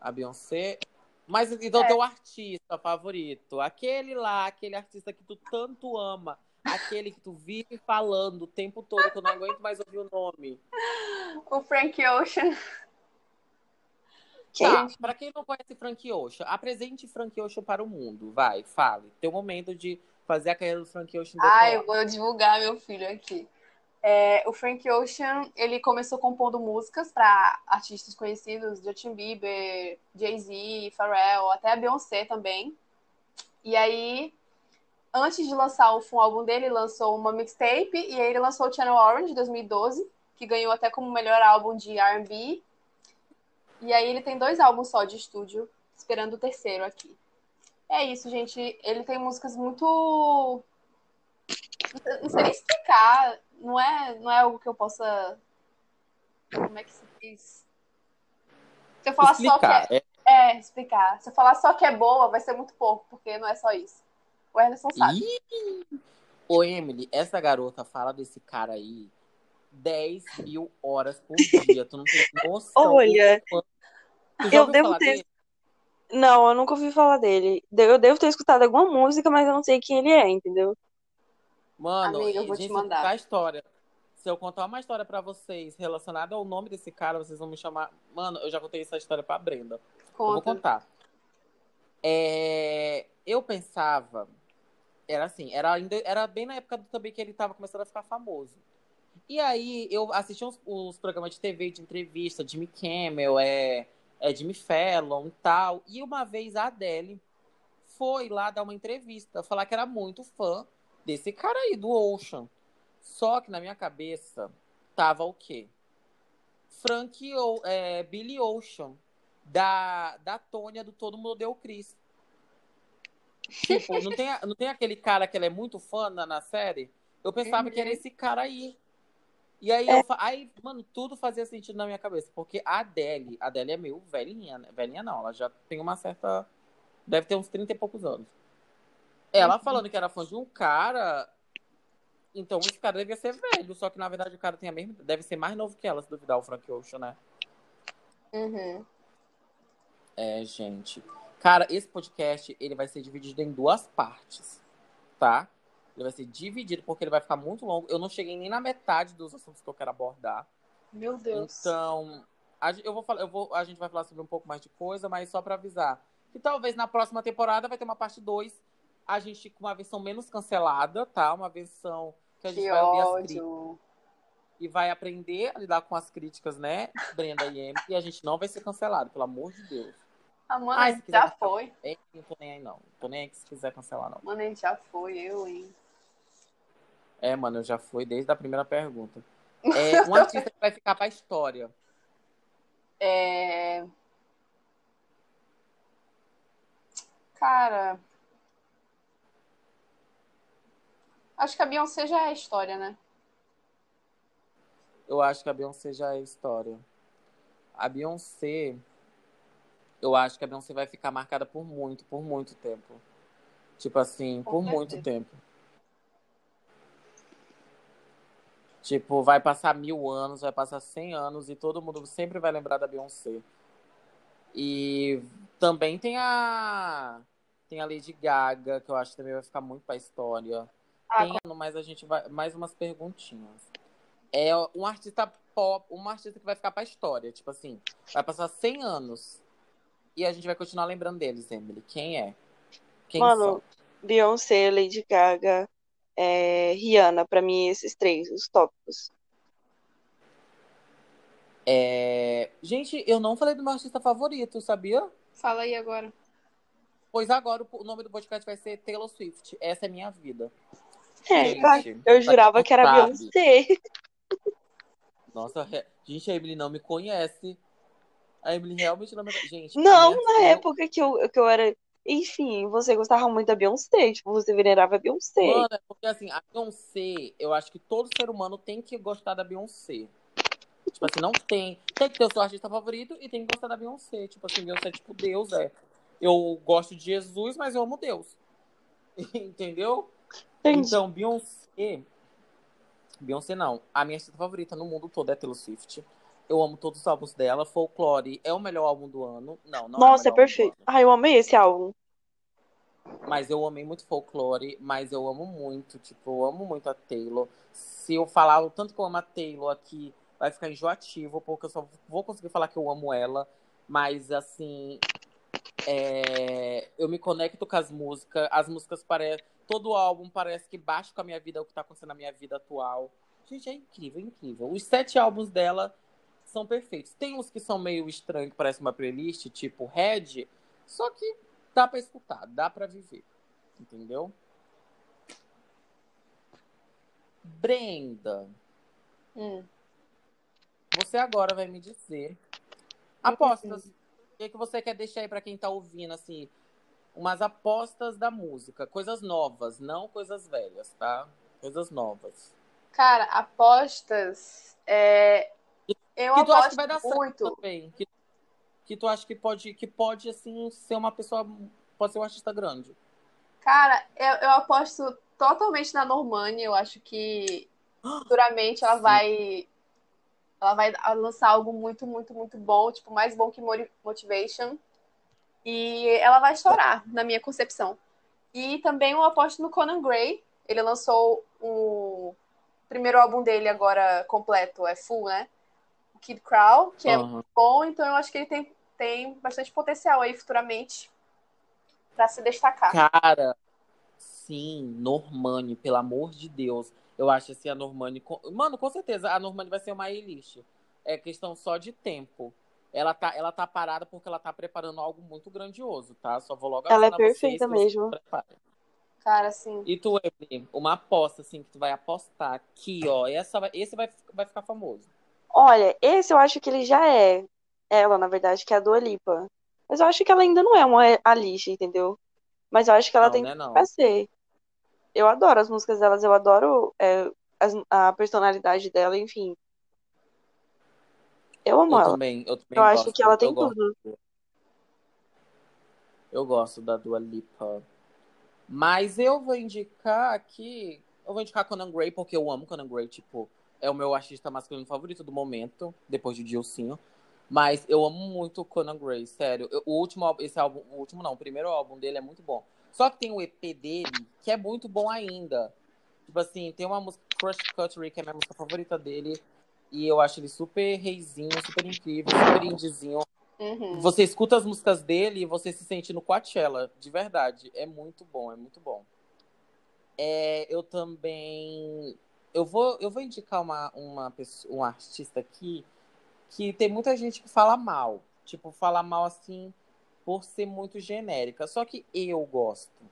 A Beyoncé. Mas então é. teu artista favorito, aquele lá, aquele artista que tu tanto ama, Aquele que tu vive falando o tempo todo, que eu não aguento mais ouvir o nome. O Frank Ocean. Tá, pra quem não conhece Frank Ocean, apresente Frank Ocean para o mundo. Vai, fale. Tem o momento de fazer a carreira do Frank Ocean. Ah, eu vou divulgar meu filho aqui. É, o Frank Ocean, ele começou compondo músicas para artistas conhecidos, Justin Bieber, Jay-Z, Pharrell, até a Beyoncé também. E aí antes de lançar o álbum dele, lançou uma mixtape e aí ele lançou o Channel Orange 2012, que ganhou até como melhor álbum de R&B. E aí ele tem dois álbuns só de estúdio, esperando o terceiro aqui. É isso, gente. Ele tem músicas muito não sei nem explicar, não é, não é algo que eu possa como é que se diz? Se eu falar explicar. só que é, é, explicar. Se eu falar só que é boa, vai ser muito pouco, porque não é só isso. O Anderson sabe. Ih! Ô, Emily, essa garota fala desse cara aí 10 mil horas por dia. Tu não tem noção. Olha, eu devo ter- dele? Não, eu nunca ouvi falar dele. Eu devo ter escutado alguma música, mas eu não sei quem ele é, entendeu? Mano, Amiga, eu vou gente, te mandar. a história. Se eu contar uma história pra vocês relacionada ao nome desse cara, vocês vão me chamar. Mano, eu já contei essa história pra Brenda. Eu vou Conta. contar. É, Eu pensava. Era assim, era, ainda, era bem na época também que ele tava começando a ficar famoso. E aí eu assisti os, os programas de TV, de entrevista, Jimmy Kimmel, é, é Jimmy Fallon e tal. E uma vez a Adele foi lá dar uma entrevista, falar que era muito fã desse cara aí, do Ocean. Só que na minha cabeça tava o quê? Frank, é, Billy Ocean, da, da Tônia do Todo Mundo Deu o Chris. Tipo, não tem, não tem aquele cara que ela é muito fã na, na série? Eu pensava que era esse cara aí. E aí, eu, fa- aí, mano, tudo fazia sentido na minha cabeça. Porque a Adele, a Adele é meio velhinha, né? Velhinha não, ela já tem uma certa. Deve ter uns 30 e poucos anos. Ela falando que era fã de um cara. Então esse cara devia ser velho. Só que na verdade o cara tem a mesma. Deve ser mais novo que ela, se duvidar, o Frank Ocean, né? Uhum. É, gente. Cara, esse podcast ele vai ser dividido em duas partes, tá? Ele vai ser dividido porque ele vai ficar muito longo. Eu não cheguei nem na metade dos assuntos que eu quero abordar. Meu Deus. Então, a, eu vou falar, eu vou, a gente vai falar sobre um pouco mais de coisa, mas só pra avisar que talvez na próxima temporada vai ter uma parte 2, a gente com uma versão menos cancelada, tá? Uma versão que a gente que vai ouvir as críticas e vai aprender a lidar com as críticas, né, Brenda e Amy, e a gente não vai ser cancelado, pelo amor de Deus. A mano, Ai, já cancelar. foi. É, não tô nem aí, não. Tô nem aí que se quiser cancelar, não. Mano, já foi, eu, hein? É, mano, eu já fui desde a primeira pergunta. É, um artista que vai ficar pra história. É... Cara. Acho que a Beyoncé já é história, né? Eu acho que a Beyoncé já é história. A Beyoncé. Eu acho que a Beyoncé vai ficar marcada por muito, por muito tempo. Tipo assim, por muito tempo. Tipo, vai passar mil anos, vai passar cem anos e todo mundo sempre vai lembrar da Beyoncé. E também tem a. Tem a Lady Gaga, que eu acho que também vai ficar muito pra história. Ah, Tem, mas a gente vai. Mais umas perguntinhas. É um artista pop, um artista que vai ficar pra história. Tipo assim, vai passar 100 anos. E a gente vai continuar lembrando deles, Emily. Quem é? Quem Mano, são? Beyoncé, Lady Gaga, é, Rihanna, pra mim, esses três, os tópicos. É... Gente, eu não falei do meu artista favorito, sabia? Fala aí agora. Pois agora o nome do podcast vai ser Taylor Swift. Essa é minha vida. É, Gente, eu pra jurava que era sabe- Beyoncé. Nossa, gente, a Emily não me conhece. A Emily realmente não me Gente, Não, na eu- época que eu, que eu era. Enfim, você gostava muito da Beyoncé, tipo, você venerava a Beyoncé. Mano, é porque assim, a Beyoncé, eu acho que todo ser humano tem que gostar da Beyoncé. Tipo assim, não tem. Tem que ter o seu artista favorito e tem que gostar da Beyoncé. Tipo assim, Beyoncé é tipo Deus, é. Eu gosto de Jesus, mas eu amo Deus. Entendeu? Entendi. Então, Beyoncé. Beyoncé não. A minha artista favorita no mundo todo é Taylor Swift. Eu amo todos os álbuns dela. Folklore é o melhor álbum do ano. Não, não Nossa, é é perfeito. Ah, eu amei esse álbum. Mas eu amei muito folclore, mas eu amo muito, tipo, eu amo muito a Taylor. Se eu falar o tanto que eu amo a Taylor aqui, vai ficar enjoativo, porque eu só vou conseguir falar que eu amo ela. Mas, assim, é, eu me conecto com as músicas, as músicas parecem. Todo álbum parece que bate com a minha vida, o que tá acontecendo na minha vida atual. Gente, é incrível, é incrível. Os sete álbuns dela são perfeitos. Tem uns que são meio estranhos, que parece uma playlist, tipo Red, só que dá pra escutar, dá pra viver. Entendeu? Brenda, Hum. você agora vai me dizer apostas. O que, que você quer deixar aí pra quem tá ouvindo, assim, umas apostas da música, coisas novas, não coisas velhas, tá? Coisas novas. Cara, apostas. É... Eu que tu acha que vai dar certo muito. também. Que- que tu acha que pode, que pode assim, ser uma pessoa, pode ser um artista grande? Cara, eu, eu aposto totalmente na Normani. Eu acho que futuramente ela Sim. vai ela vai lançar algo muito, muito, muito bom, tipo, mais bom que Motivation. E ela vai estourar, na minha concepção. E também eu aposto no Conan Gray. Ele lançou o primeiro álbum dele agora completo, é full, né? Kid Crow, que é Aham. bom, então eu acho que ele tem, tem bastante potencial aí futuramente pra se destacar. Cara, sim, Normani, pelo amor de Deus. Eu acho assim, a Normani. com- Mano, com certeza, a Normani vai ser uma A-list. É questão só de tempo. Ela tá, ela tá parada porque ela tá preparando algo muito grandioso, tá? Só vou logo Ela é perfeita mesmo. Cara, assim, E tu, Evelyn, uma aposta, assim, que tu vai apostar aqui, ó. Essa vai, esse vai, vai ficar famoso. Olha, esse eu acho que ele já é ela, na verdade, que é a Dua Lipa. Mas eu acho que ela ainda não é uma Alicia, entendeu? Mas eu acho que ela Não, tem né, não. pra ser. Eu adoro as músicas delas, eu adoro é, as- a personalidade dela, enfim. Eu amo Eu ela. também, eu também Eu acho gosto. que ela tem gosto. tudo. Eu gosto da Dua Lipa. Mas eu vou indicar aqui. Eu vou indicar Conan Gray, porque eu amo Conan Gray. Tipo, é o meu artista masculino favorito do momento, depois de Dilcinho. Mas eu amo muito Conan Gray, sério. Eu- o último álbum, esse álbum, o último não, o primeiro álbum dele é muito bom. Só que tem o EP dele, que é muito bom ainda. Tipo assim, tem uma música, Crush Country, que é a minha música favorita dele. E eu acho ele super reizinho, super incrível, super indiezinho. uhum. Você escuta as músicas dele e você se sente no Coachella, de verdade. É muito bom, é muito bom. É, eu também. Eu vou, eu vou indicar uma, uma pessoa, um artista aqui que tem muita gente que fala mal. Tipo, fala mal assim por ser muito genérica. Só que eu gosto.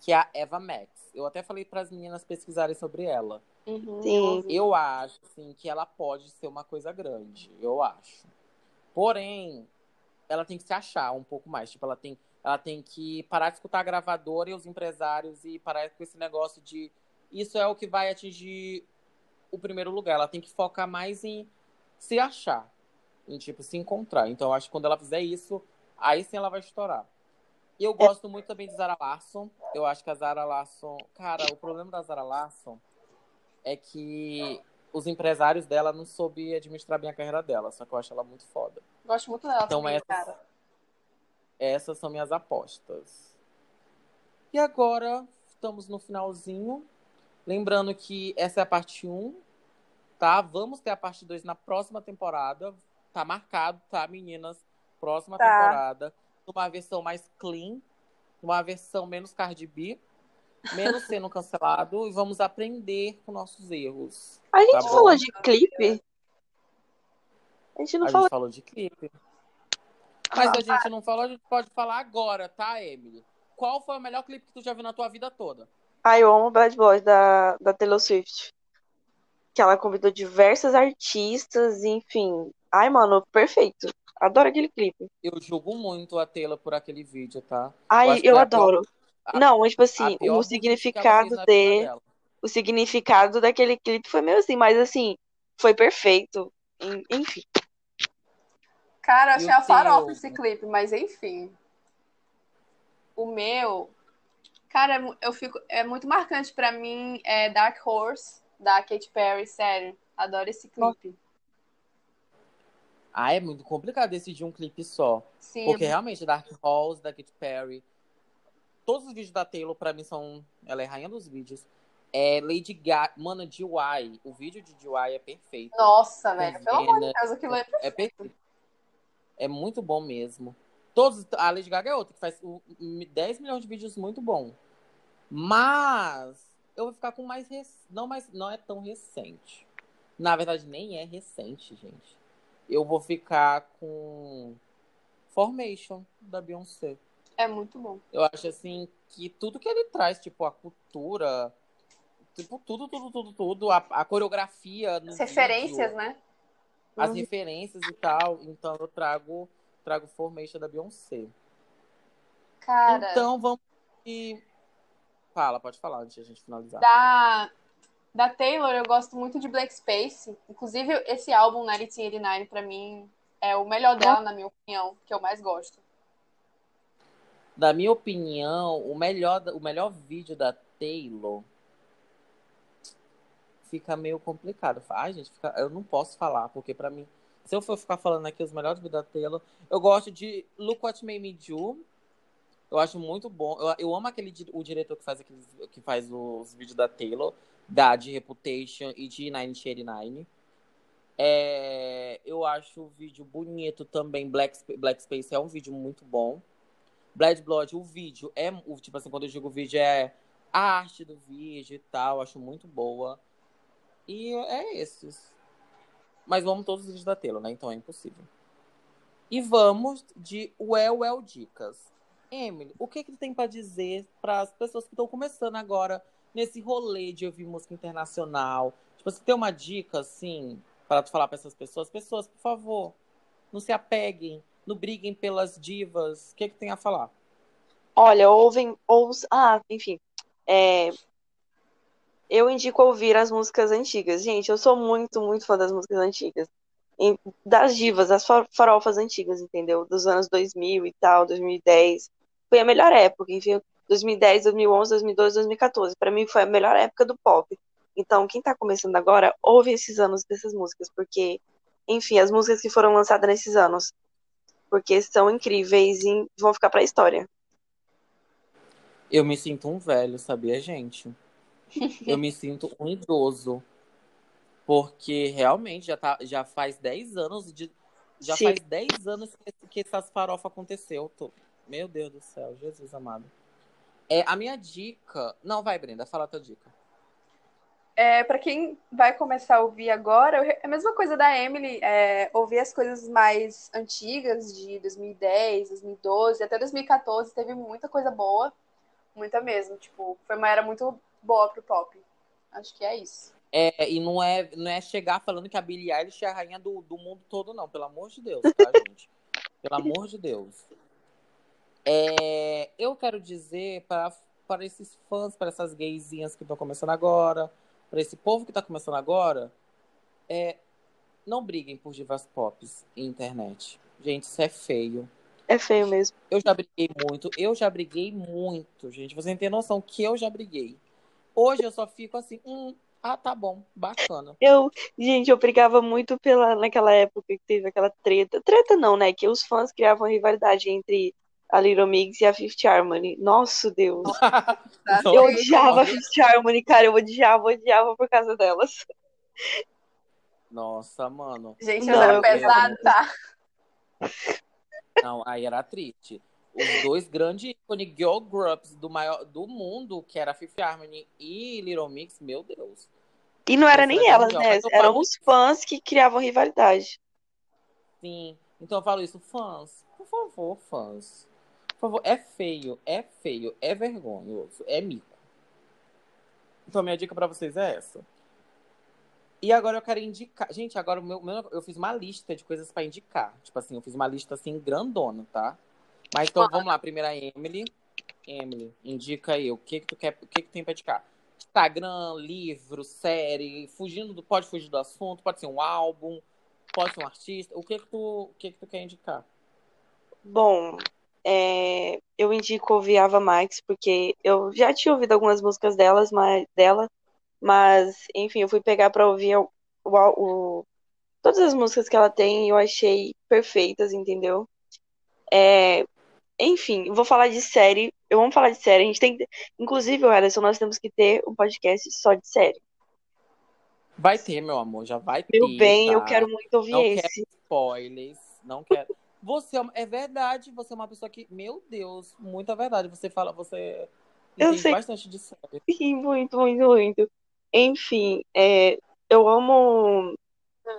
Que é a Eva Max. Eu até falei para as meninas pesquisarem sobre ela. Uhum, Sim. eu acho, assim, que ela pode ser uma coisa grande. Eu acho. Porém, ela tem que se achar um pouco mais. Tipo, ela tem, ela tem que parar de escutar a gravadora e os empresários e parar com esse negócio de isso é o que vai atingir o primeiro lugar. Ela tem que focar mais em se achar. Em, tipo, se encontrar. Então, eu acho que quando ela fizer isso, aí sim ela vai estourar. E eu gosto muito também de Zara Larson. Eu acho que a Zara Larson. Cara, o problema da Zara Larson é que os empresários dela não soube administrar bem a carreira dela. Só que eu acho ela muito foda. Gosto muito dela Então, também, essas- cara. Essas são minhas apostas. E agora, estamos no finalzinho. Lembrando que essa é a parte 1, tá? Vamos ter a parte 2 na próxima temporada. Tá marcado, tá, meninas? Próxima Tá. temporada. Numa versão mais clean. Uma versão menos Cardi B. Menos sendo cancelado. E vamos aprender com nossos erros. A gente Tá falou de clipe? A gente não a falou. gente falou de clipe. Mas a gente não falou, a gente pode falar agora, tá, Emily? Qual foi o melhor clipe que tu já viu na tua vida toda? Ai, eu amo Bad Boys da, da Taylor Swift. Que ela convidou diversas artistas, enfim. Ai, mano, perfeito. Adoro aquele clipe. Eu julgo muito a Taylor por aquele vídeo, tá? Ai, eu a pior- adoro. a- Não, mas tipo assim, o significado de, o significado daquele clipe foi meio assim, mas assim, foi perfeito. En- Enfim. Cara, eu achei a farofa esse clipe, mas enfim. O meu. Cara, é eu fico, é muito marcante pra mim é Dark Horse, da Katy Perry, sério. Adoro esse clipe. Ah, é muito complicado decidir um clipe só. Sim, Porque realmente, Dark Halls, da Katy Perry. Todos os vídeos da Taylor, pra mim, são. Ela é rainha dos vídeos. É Lady Gaga. Mano, DY. O vídeo de DY é perfeito. nossa, velho. Pelo amor de. Deus, aquilo é É perfeito. É muito bom mesmo. Todos, a Lady Gaga é outra que faz o- o- 10 milhões de vídeos muito bom. Mas eu vou ficar com mais rec... não mais não é tão recente. Na verdade nem é recente, gente. Eu vou ficar com Formation da Beyoncé. É muito bom. Eu acho assim que tudo que ele traz, tipo a cultura, tipo tudo, tudo, tudo, tudo, a, a coreografia, As referências, vídeo, né? as Uhum. referências e tal. Então eu trago, trago Formation da Beyoncé. Cara, Então vamos. E... Fala, pode falar antes de a gente finalizar. da, da Taylor eu gosto muito de Black Space. Inclusive, esse álbum, 1989, pra mim, é o melhor dela, na minha opinião, que eu mais gosto. Na minha opinião, o melhor, o melhor vídeo da Taylor fica meio complicado. Ai, gente, fica... eu não posso falar, porque para mim, se eu for ficar falando aqui os melhores da Taylor, eu gosto de Look What Made Me Do. Eu acho muito bom. Eu, eu amo aquele o diretor que faz aqueles, que faz os vídeos da Taylor, da de Reputation e de 1989. É, eu acho o vídeo bonito também. Black, Black Space é um vídeo muito bom. Blood Blood, o vídeo é. Tipo assim, quando eu digo vídeo, é a arte do vídeo e tal. Acho muito boa. E é esses. Mas vamos todos os vídeos da tela, né? Então é impossível. E vamos de Well Well Dicas. Emily, o que que tem para dizer para as pessoas que estão começando agora nesse rolê de ouvir música internacional? Tipo, você tem uma dica assim para tu falar para essas pessoas? Pessoas, por favor, não se apeguem, não briguem pelas divas. O que que tem a falar? Olha, ouvem, ouçam, ah, enfim, é, eu indico ouvir as músicas antigas. Gente, eu sou muito, muito fã das músicas antigas. Das divas, das farofas antigas, entendeu? Dos anos 2000 e tal, 2010. Foi a melhor época, enfim, 2010, 2011, 2012, 2014. Para mim foi a melhor época do pop. Então, quem tá começando agora, ouve esses anos dessas músicas, porque, enfim, as músicas que foram lançadas nesses anos, porque são incríveis e vão ficar pra história. Eu me sinto um velho, sabia, gente? eu me sinto um idoso. Porque realmente já, tá, já faz 10 anos de. Já Sim. faz 10 anos que, que essas farofas aconteceu. Tô... Meu Deus do céu, Jesus amado. É, a minha dica. Não, vai, Brenda, fala a tua dica. É, para quem vai começar a ouvir agora, é a mesma coisa da Emily, é, ouvir as coisas mais antigas, de 2010, 2012, até 2014, teve muita coisa boa, muita mesmo. Tipo, foi uma era muito boa pro pop. Acho que é isso. É, e não é, não é chegar falando que a Billie Eilish é a rainha do, do mundo todo, não. Pelo amor de Deus, tá, gente? Pelo amor de Deus. É, eu quero dizer para, para esses fãs, para essas gaysinhas que estão começando agora, para esse povo que está começando agora, é, não briguem por divas pop em internet. Gente, isso é feio. É feio mesmo. Eu já briguei muito, eu já briguei muito, gente. Você tem noção que eu já briguei. Hoje eu só fico assim, hum, ah, tá bom, bacana. Eu, gente, eu brigava muito pela naquela época que teve aquela treta. Treta não, né? Que os fãs criavam rivalidade entre a Little Mix e a Fifth Harmony. Nossa, Deus. eu odiava a Fifth Harmony, cara. Eu odiava, odiava por causa delas. Nossa, mano. Gente, não, era pesado, tá? Não, aí era triste os dois grandes ícones girl groups do, maior, do mundo, que era Fifth Harmony e Little Mix, meu Deus. E não era nem elas, né? Eram os fãs que criavam rivalidade. Sim. Então eu falo isso, fãs, por favor, fãs. Por favor, é feio, é feio, é vergonhoso, é mico. Então minha dica para vocês é essa. E agora eu quero indicar. Gente, agora meu, meu, eu fiz uma lista de coisas para indicar. Tipo assim, eu fiz uma lista assim grandona, tá? Mas então vamos lá, primeira Emily. Emily, indica aí o que que tu quer, o que que tem pra indicar? Instagram, livro, série, fugindo do, pode fugir do assunto, pode ser um álbum, pode ser um artista. O que que tu, o que que tu quer indicar? Bom, é, eu indico ouvir Ava Max porque eu já tinha ouvido algumas músicas delas, mas dela, mas enfim, eu fui pegar para ouvir o, o, o, todas as músicas que ela tem eu achei perfeitas, entendeu? É, enfim, vou falar de série. Eu vamos falar de série. A gente tem. Inclusive, Ederson, nós temos que ter um podcast só de série. Vai ter, meu amor, já vai ter. Meu bem, tá? eu quero muito ouvir não esse. Quero spoilers, não quero. Você é, é verdade, você é uma pessoa que, meu Deus, muita verdade. Você fala, você eu sei. bastante de série. Sim, muito, muito, muito. Enfim, é, eu amo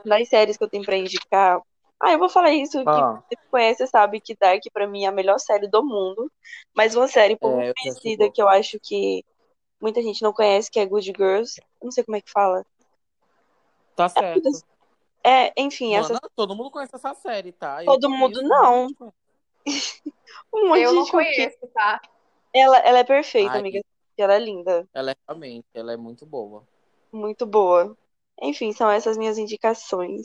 nas séries que eu tenho pra indicar. Ah, eu vou falar isso, ah. que você conhece sabe que Dark pra mim é a melhor série do mundo, mas uma série pouco é, conhecida que eu acho que muita gente não conhece, que é Good Girls. Eu não sei como é que fala. Tá certo. É, é enfim, Mano, essa... todo mundo conhece essa série, tá? Eu todo mundo não. um monte eu não conheço, tá? Ela, ela é perfeita, Ai, amiga. Ela é linda. Ela é realmente, ela é muito boa. Muito boa. Enfim, são essas minhas indicações.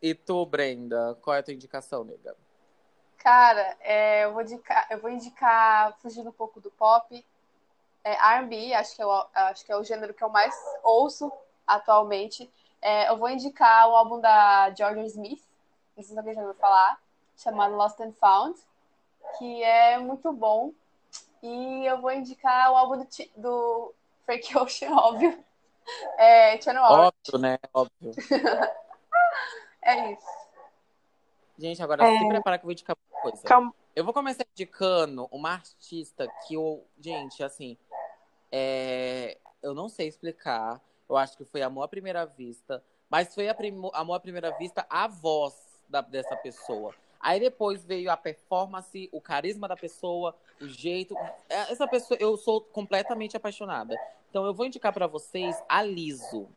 E tu, Brenda, qual é a tua indicação, nega? Cara, é, eu, vou indicar, eu vou indicar, fugindo um pouco do pop, é, R&B, acho que, é o, acho que é o gênero que eu mais ouço atualmente. É, eu vou indicar o álbum da Georgia Smith, não sei se alguém já ouviu falar, chamado Lost and Found, que é muito bom. E eu vou indicar o álbum do, do Frank Ocean, óbvio. É, Channel Óbvio, né? Óbvio. é isso. Gente, agora É. se prepara que eu vou indicar uma coisa. Calma. Eu vou começar indicando uma artista que eu. Gente, assim. é, Eu não sei explicar. Eu acho que foi amor à primeira vista. Mas foi a primo- amor à primeira vista a voz da- dessa pessoa. Aí depois veio a performance, o carisma da pessoa, o jeito. É, Essa pessoa, eu sou completamente apaixonada. Então eu vou indicar pra vocês a Liso.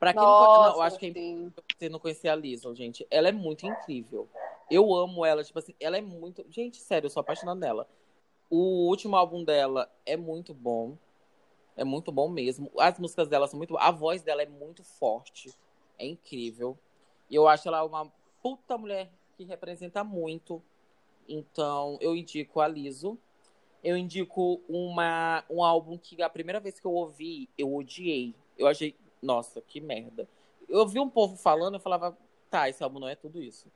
Pra quem Nossa, não, eu acho que é sim. você não conhecia a Lizzo, gente. Ela é muito incrível. Eu amo ela, tipo assim, ela é muito. Gente, sério, eu sou apaixonado nela. O último álbum dela é muito bom. É muito bom mesmo. As músicas dela são muito. A voz dela é muito forte. É incrível. E eu acho ela uma puta mulher que representa muito. Então, eu indico a Lizzo. Eu indico uma, um álbum que a primeira vez que eu ouvi, eu odiei. Eu achei, nossa, que merda. Eu vi um povo falando, eu falava, tá, esse álbum não é tudo isso.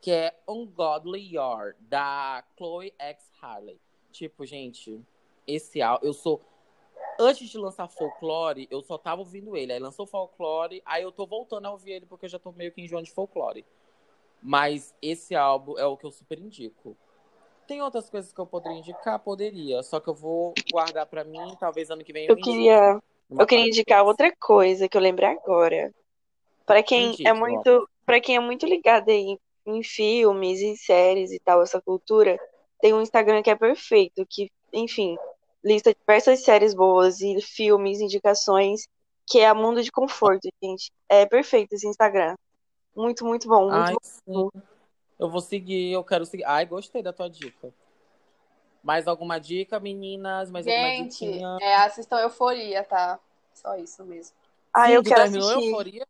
Que é Ungodly Yard, da Chloe X Harley. Tipo, gente, esse álbum, eu sou. Antes de lançar folclore, eu só tava ouvindo ele. Aí lançou folclore, aí eu tô voltando a ouvir ele porque eu já tô meio que enjoando de folclore. Mas esse álbum é o que eu super indico. Tem outras coisas que eu poderia indicar? Poderia. Só que eu vou guardar pra mim, talvez ano que vem Eu indique queria, eu queria indicar outra coisa que eu lembrei agora. Pra quem Indique, é muito, para quem é muito ligado aí em filmes e séries e tal, essa cultura, tem um Instagram que é perfeito, que, enfim, lista diversas séries boas e filmes, indicações, que é a Mundo de Conforto, gente. É perfeito esse Instagram. Muito, muito bom, muito Ai, bom. sim. Eu vou seguir, eu quero seguir. Ai, gostei da tua dica. Mais alguma dica, meninas? Mais alguma Gente, diquinha? é, assistam Euforia, tá? Só isso mesmo. Ah, Sim, eu quero terminou assistir. Euforia?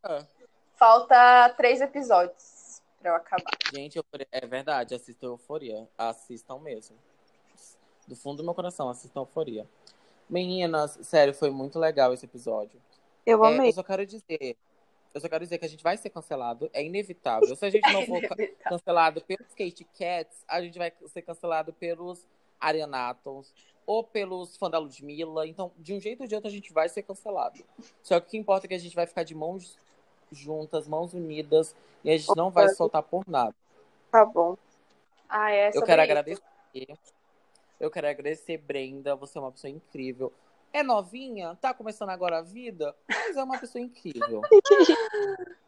Falta três episódios pra eu acabar. Gente, Euforia- é verdade, assistam Euforia. Assistam mesmo. Do fundo do meu coração, assistam Euforia. Meninas, sério, foi muito legal esse episódio. Eu É, amei. eu só quero dizer, eu só quero dizer que a gente vai ser cancelado, é inevitável. Se a gente não for ca- cancelado pelos Kate Cats, a gente vai ser cancelado pelos Arianatos ou pelos fãs da Ludmilla. Então, de um jeito ou de outro, a gente vai ser cancelado. Só que o que importa é que a gente vai ficar de mãos juntas, mãos unidas, e a gente não vai soltar por nada. Tá bom. Ah, é Eu quero agradecer. Eu quero agradecer, Brenda. Você é uma pessoa incrível. É novinha, tá começando agora a vida, mas é uma pessoa incrível.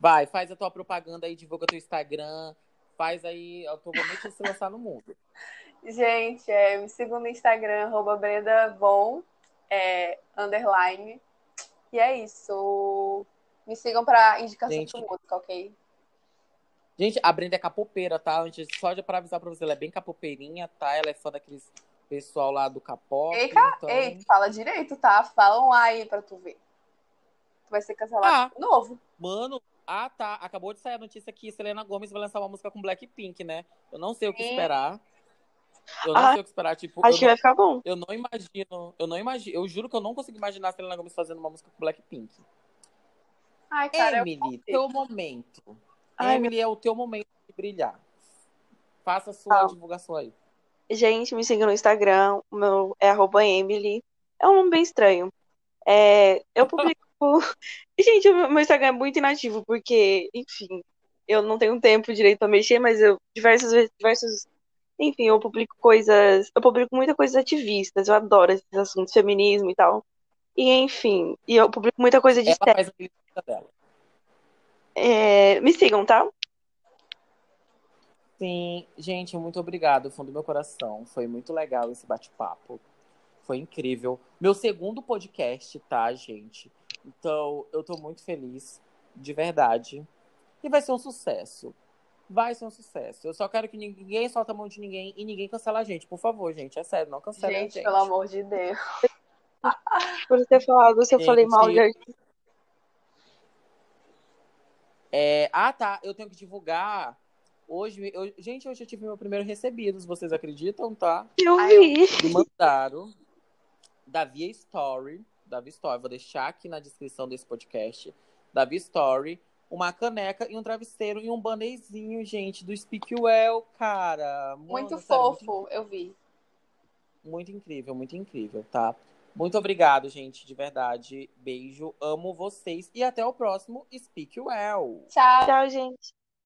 Vai, faz a tua propaganda aí, divulga teu Instagram, faz aí tua momento de se lançar no mundo. Gente, é, me sigam no Instagram, arroba BrendaVon, é, underline. E é isso. Me sigam pra indicação Gente. de música, ok? Gente, a Brenda é capopeira, tá? Antes, só de pra avisar pra você, ela é bem capopeirinha, tá? Ela é fã daqueles pessoal lá do Capop. Ei, então... Ei, fala direito, tá? Fala um aí pra tu ver. Tu vai ser cancelado Ah. de novo. Mano, ah tá, acabou de sair a notícia que Selena Gomes vai lançar uma música com Blackpink, né? Eu não sei o que Sim. esperar. Eu não Ah, sei o que esperar, tipo, Acho eu que não, vai ficar bom. eu não imagino, eu não imagino, eu juro que eu não consigo imaginar a Selena Gomes fazendo uma música com Blackpink. Ai, cara, eu Emily, teu momento. Ai, Emily, é o teu momento de brilhar. Faça a sua Tá. divulgação aí. Gente, me siga no Instagram, o meu é arroba Emily. É um nome bem estranho. É, eu publico. Gente, o meu meu Instagram é muito inativo, porque, enfim, eu não tenho tempo direito pra mexer, mas eu diversas vezes, diversos. Enfim, eu publico coisas. Eu publico muita coisa ativistas, eu adoro esses assuntos, feminismo e tal. E enfim, e eu publico muita coisa de Ela faz a dela. É, me sigam, tá? Sim, gente, muito obrigado, do fundo do meu coração. Foi muito legal esse bate-papo. Foi incrível. Meu segundo podcast, tá, gente? Então, eu tô muito feliz, de verdade. E vai ser um sucesso. Vai ser um sucesso. Eu só quero que ninguém solta a mão de ninguém e ninguém cancela a gente. Por favor, gente. É sério, não cancela a Gente, gente. pelo amor de Deus. Por ter falado, se eu falei mal de Gente. É... Ah, tá. Eu tenho que divulgar. Hoje, eu... gente, hoje eu tive meu primeiro recebidos, vocês acreditam, tá? Eu eu- vi. Me mandaram da Via Story. Da Via Story. Vou deixar aqui na descrição desse podcast. Da Via Story. Uma caneca e um travesseiro e um bannerzinho, gente, do Speak Well, cara. Mano, Muito sério, muito fofo, eu vi. muito incrível, muito incrível, tá? Muito obrigado, gente, de verdade. Beijo, amo vocês e até o próximo Speak Well. Tchau. Tchau, gente.